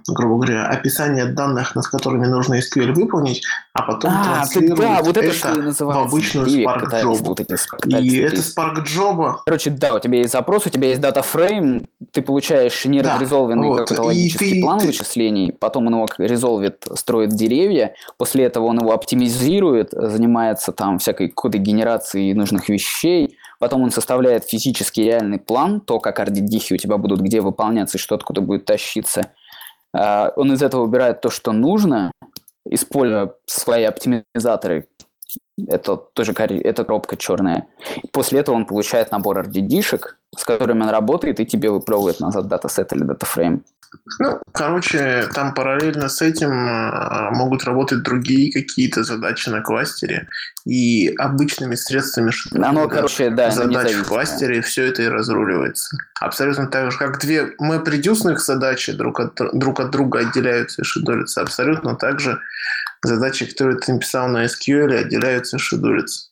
грубо говоря, описание данных, над которыми нужно SQL выполнить, а потом
А, так
транслирует
да, вот это,
это в обычную Spark Job.
вот
И это Spark Job.
Короче, да, у тебя есть запрос, у тебя есть дата-фрейм, ты получаешь неразрезолвенный
вот,
какой-то
и
логический
ты-
план
ты-
вычислений, потом он его резолвит, строит деревья, после этого он его оптимизирует, занимается там всякой кодогенерацией нужных вещей, потом он составляет физический реальный план, то, как RDD у тебя будут где выполняться и что откуда будет тащиться. А, Он из этого выбирает то, что нужно, используя свои оптимизаторы, это тоже это коробка черная. После этого он получает набор RDD-шек, с которыми он работает, и тебе выплевывает назад датасет или датафрейм.
Ну, короче, там параллельно с этим а, могут работать другие какие-то задачи на кластере, и обычными средствами
Оно, короче, да,
задач в кластере все это и разруливается. Абсолютно так же, как две MapReduce задачи друг от, друг от друга отделяются и шедулятся, абсолютно так же задачи, которые ты написал на SQL, отделяются и шедулятся.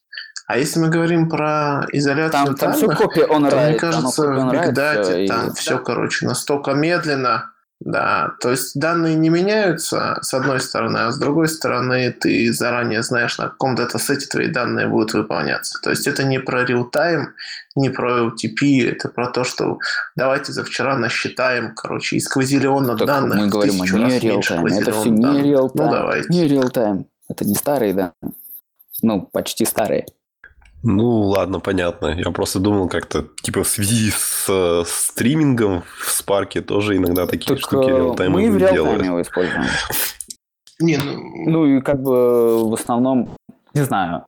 А если мы говорим про изоляцию
там, там
данных,
все копия on
то,
мне
кажется, в Data там все, короче, настолько медленно, да, то есть данные не меняются с одной стороны, а с другой стороны ты заранее знаешь, на каком датасете твои данные будут выполняться. То есть это не про real-time, не про LTP, это про то, что давайте за вчера насчитаем, короче, из квазиллиона
так
данных.
Мы говорим не real-time, это все не real-time. Ну, давайте. Не real-time, это не старые данные, ну, почти старые.
Ну, ладно, понятно. Я просто думал как-то, типа, в связи с э, стримингом в Спарке тоже иногда такие так, штуки реалтаймы
Мы в реалтайме его используем. Не, ну... ну и как бы в основном, не знаю,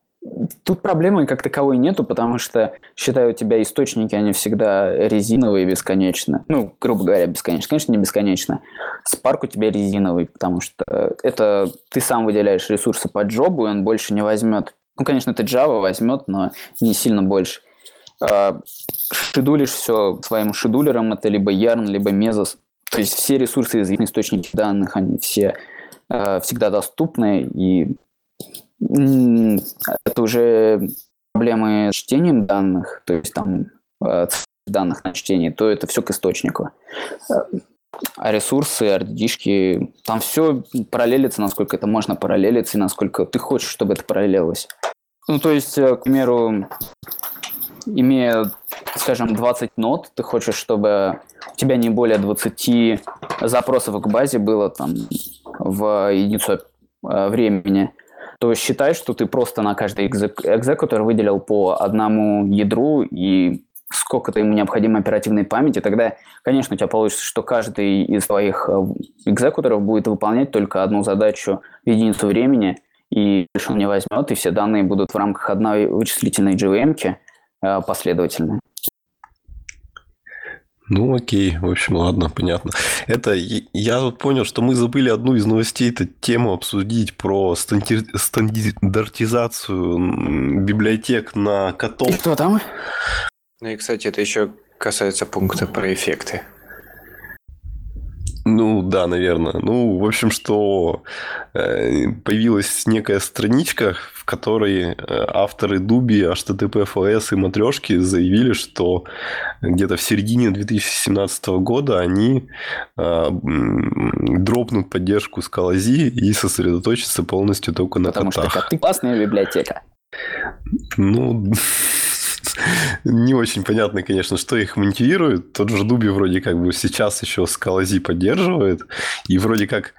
Тут проблемы как таковой нету, потому что, считаю, у тебя источники, они всегда резиновые бесконечно. Ну, грубо говоря, бесконечно. Конечно, не бесконечно. Spark у тебя резиновый, потому что это ты сам выделяешь ресурсы по джобу, и он больше не возьмет ну, конечно, это Java возьмет, но не сильно больше. А, шедулишь все своим шедулером, это либо Yarn, либо Mesos. То есть все ресурсы из источники данных, они все а, всегда доступны, и это уже проблемы с чтением данных, то есть там а, данных на чтение, то это все к источнику. А ресурсы, RDD-шки, там все параллелится, насколько это можно параллелиться, и насколько ты хочешь, чтобы это параллелилось. Ну, то есть, э, к примеру, имея, скажем, 20 нот, ты хочешь, чтобы у тебя не более 20 запросов к базе было там в единицу э, времени, то считай, что ты просто на каждый экзекутор выделил по одному ядру и сколько-то ему необходимо оперативной памяти, тогда, конечно, у тебя получится, что каждый из твоих э, экзекуторов будет выполнять только одну задачу в единицу времени, и он не возьмет, и все данные будут в рамках одной вычислительной JVM э, последовательно.
Ну окей, в общем, ладно, понятно. Это я вот понял, что мы забыли одну из новостей, эту тему обсудить про стандартизацию библиотек на котов. И
кто там?
Ну и, кстати, это еще касается пункта про эффекты.
Ну, да, наверное. Ну, в общем, что э, появилась некая страничка, в которой э, авторы Дуби, HTTP, и Матрешки заявили, что где-то в середине 2017 года они э, дропнут поддержку Scalaz и сосредоточатся полностью только на
Потому котах. Потому что коты классная библиотека.
Ну, не очень понятно, конечно, что их мотивирует. Тот же Дуби вроде как бы сейчас еще Скалази поддерживает. И вроде как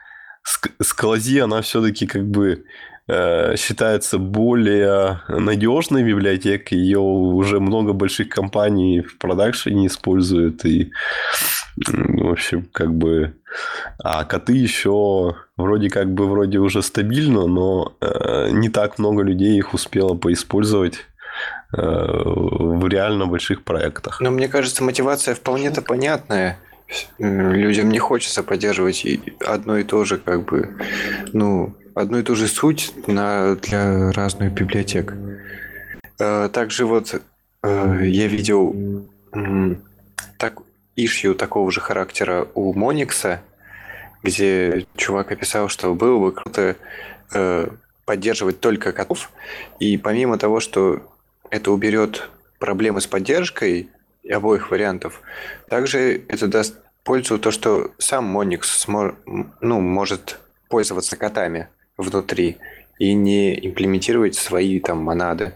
Скалази, она все-таки как бы э, считается более надежной библиотекой. Ее уже много больших компаний в продакшене используют. И, в общем, как бы... А коты еще вроде как бы вроде уже стабильно, но э, не так много людей их успело поиспользовать в реально больших проектах.
Но мне кажется, мотивация вполне-то понятная. Людям не хочется поддерживать одно и то же, как бы, ну, одну и ту же суть на, для разных библиотек. Э, также вот э, я видел так, ишью такого же характера у Моникса, где чувак описал, что было бы круто поддерживать только котов, и помимо того, что это уберет проблемы с поддержкой обоих вариантов. Также это даст пользу то, что сам Monix смо- ну, может пользоваться котами внутри и не имплементировать свои там монады.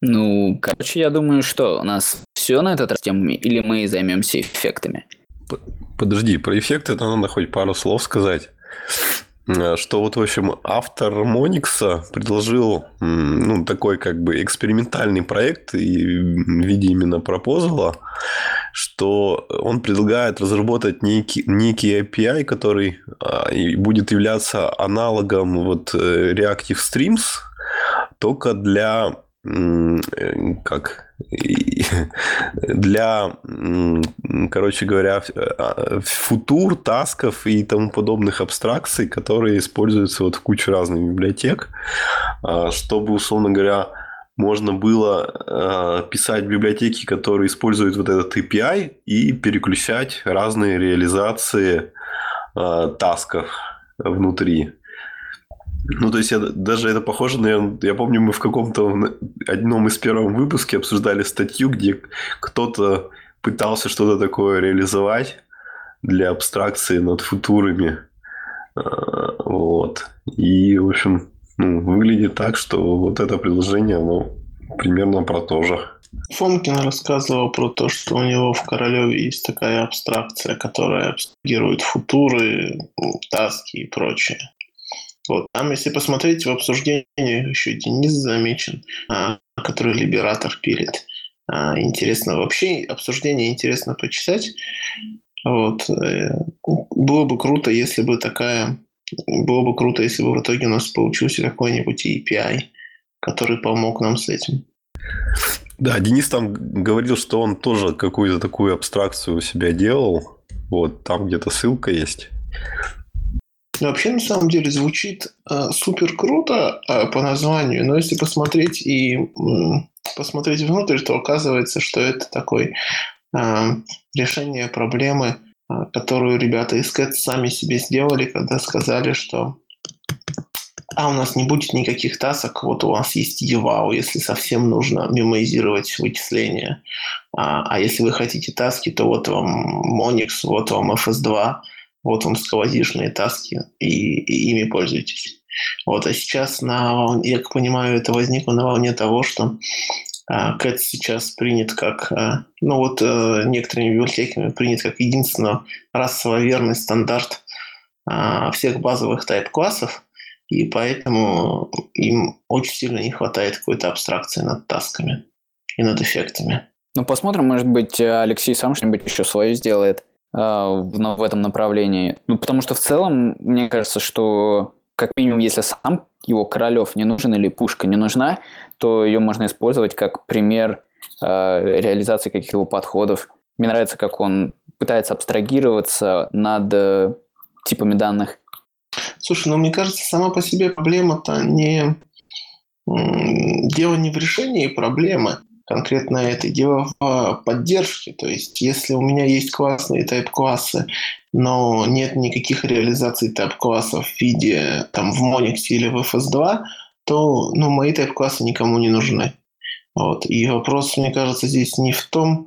Ну, короче, я думаю, что у нас все на этот раз темами, или мы займемся эффектами?
Подожди, про эффекты это надо хоть пару слов сказать. Э, что вот, в общем, автор Моникса предложил ну, такой как бы экспериментальный проект и в виде именно пропозала, что он предлагает разработать некий, некий API, который а, будет являться аналогом вот э, Reactive Streams, только для как для, короче говоря, а, футур, тасков и тому подобных абстракций, которые используются вот в куче разных библиотек, а, чтобы, условно говоря, можно было писать библиотеки, которые используют вот этот API и переключать разные реализации тасков внутри. Ну, то есть, я, даже это похоже, наверное, я помню, мы в каком-то одном из первых выпусков обсуждали статью, где кто-то пытался что-то такое реализовать для абстракции над футурами. А, вот. И, в общем, ну, выглядит так, что вот это приложение, оно примерно про то же.
Фомкин рассказывал про то, что у него в Королеве есть такая абстракция, которая абстрагирует футуры, таски и прочее. Вот. Там, если посмотреть в обсуждении, еще Денис замечен, а, который либератор пилит. А, интересно вообще, обсуждение интересно почитать. Вот. Э, было бы круто, если бы такая... Было бы круто, если бы в итоге у нас получился какой-нибудь API, который помог нам с этим.
Да, Денис там говорил, что он тоже какую-то такую абстракцию у себя делал. Вот, там где-то ссылка есть.
Ну, вообще, на самом деле, звучит э, супер круто э, по названию, но если посмотреть и э, посмотреть внутрь, то оказывается, что это такое э, решение проблемы, э, которую ребята из CAT сами себе сделали, когда сказали, что а у нас не будет никаких тасок, вот у вас есть EVAU, если совсем нужно мемоизировать вычисления. А, а если вы хотите таски, то вот вам Monix, вот вам FS2, вот вам сквозишные таски, и, и ими пользуйтесь. Вот, а сейчас, на, я как понимаю, это возникло на волне того, что а, Cat сейчас принят как, а, ну вот а, некоторыми библиотеками принят как единственно расово верный стандарт а, всех базовых тайп-классов, и поэтому им очень сильно не хватает какой-то абстракции над тасками и над эффектами.
Ну, посмотрим, может быть, Алексей сам что-нибудь еще свое сделает. А, в, в этом направлении. Ну, потому что в целом, мне кажется, что как минимум, если сам его Королев не нужен или пушка не нужна, то ее можно использовать как пример э, реализации каких-либо подходов. Мне нравится, как он пытается абстрагироваться над э, типами данных.
Слушай, ну мне кажется, сама по себе проблема-то не дело не в решении проблемы, конкретно это дело в поддержке. То есть, если у меня есть классные тайп-классы, но нет никаких реализаций тайп-классов в виде там в Monix или в FS2, то ну, мои тайп-классы никому не нужны. Вот. И вопрос, мне кажется, здесь не в том,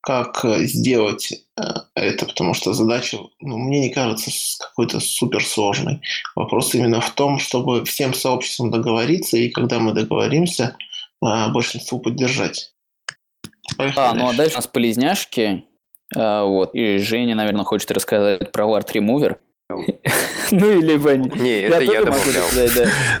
как сделать э, это, потому что задача, ну, мне не кажется какой-то суперсложной. Вопрос именно в том, чтобы всем сообществом договориться, и когда мы договоримся – а, большинству поддержать.
Поехали а, ну а дальше у нас полезняшки. А, вот. И Женя, наверное, хочет рассказать про Ward Remover. Ну или Вань.
Не, это я добавлял.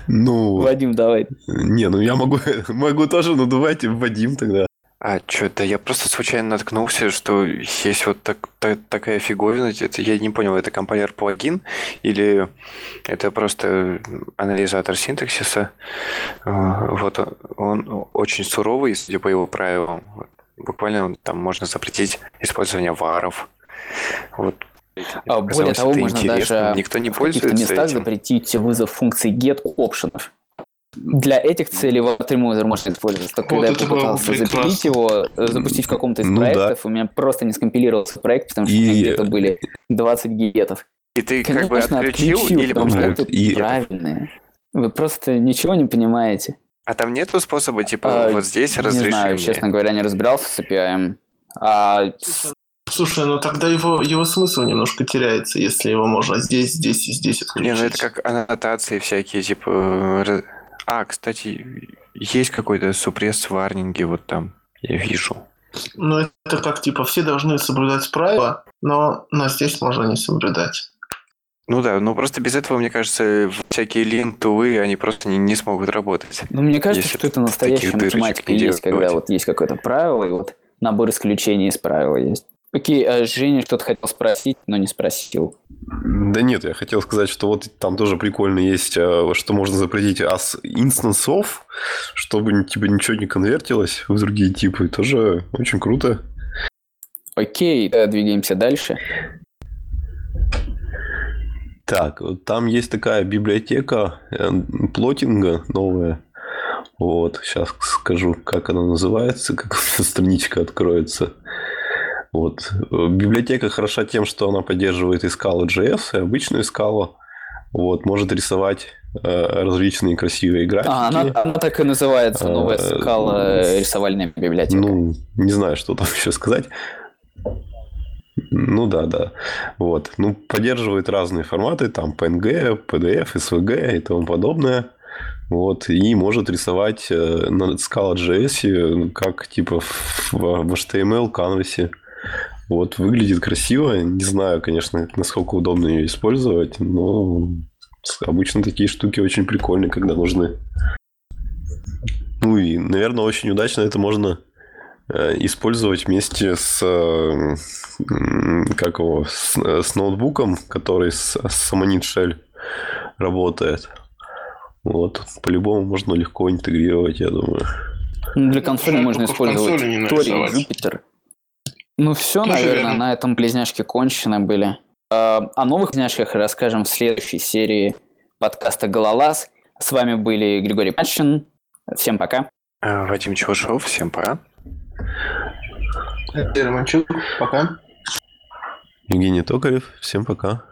Ну...
Вадим, давай.
Не, ну я могу, могу тоже, ну давайте Вадим тогда.
А что-то я просто случайно наткнулся, что есть вот так, так, такая фиговина. Это, я не понял, это компайлер плагин или это просто анализатор синтаксиса. А, вот он очень суровый, судя по его правилам. Буквально там можно запретить использование варов. Вот
а, более того, можно даже
Никто не в каких-то
местах этим. запретить вызов функции get опшенов для этих целей WebTrimmer можно использовать. Только вот когда я попытался запилить его, э, запустить в каком-то из ну, проектов, да. у меня просто не скомпилировался проект, потому что и... у меня где-то были 20 гигетов.
И ты Конечно, как бы отключил, отключил или
потому что и... правильные. Вы просто ничего не понимаете.
А там нету способа, типа, а, вот здесь разрешить Не знаю,
честно говоря, не разбирался с API. А...
Слушай, ну тогда его, его смысл немножко теряется, если его можно здесь, здесь и здесь отключить.
Не, ну это как аннотации всякие, типа, а, кстати, есть какой-то супресс варнинги вот там, я вижу.
Ну, это как, типа, все должны соблюдать правила, но, но здесь можно не соблюдать.
Ну да, ну просто без этого, мне кажется, всякие линтулы, они просто не, не смогут работать.
Ну, мне кажется, что это настоящая математика есть, когда вот есть какое-то правило, и вот набор исключений из правила есть. Окей, а Женя что-то хотел спросить, но не спросил.
Да нет, я хотел сказать, что вот там тоже прикольно есть, э, что можно запретить as инстансов, чтобы типа ничего не конвертилось в другие типы. Тоже очень круто.
Окей, э, двигаемся дальше.
Так, там есть такая библиотека э, плотинга новая. Вот, сейчас скажу, как она называется, как страничка откроется. Вот. Библиотека хороша тем, что она поддерживает и скалу JS, и обычную скалу. Вот, может рисовать э, различные красивые графики.
А, она, она так и называется, новая
А,
скала э, рисовальная библиотека.
Ну, не знаю, что там еще сказать. Ну да, да. Вот. Ну, поддерживает разные форматы, там PNG, PDF, SVG и тому подобное. Вот. И может рисовать э, на Scala.js, как типа в, в HTML, канвасе. Вот, выглядит красиво. Не знаю, конечно, насколько удобно ее использовать, но обычно такие штуки очень прикольные, когда нужны. Ну и, наверное, очень удачно это можно э, использовать вместе с, как его, с, с ноутбуком, который с, с Ammonit Shell работает. Вот, по-любому можно легко интегрировать, я думаю.
Ну, Для консоли
Жаль,
можно использовать
консоли не
Тори,
нарисовать.
Jupyter. Ну все,
Тоже
наверное,
верно.
на этом близняшки кончены были. А, О новых близняшках расскажем в следующей серии подкаста «Гололаз». С вами были Григорий Панчин. Всем пока.
Э, Вадим Чувашов, всем пора.
Романчук, пока.
Евгений Токарев, всем пока.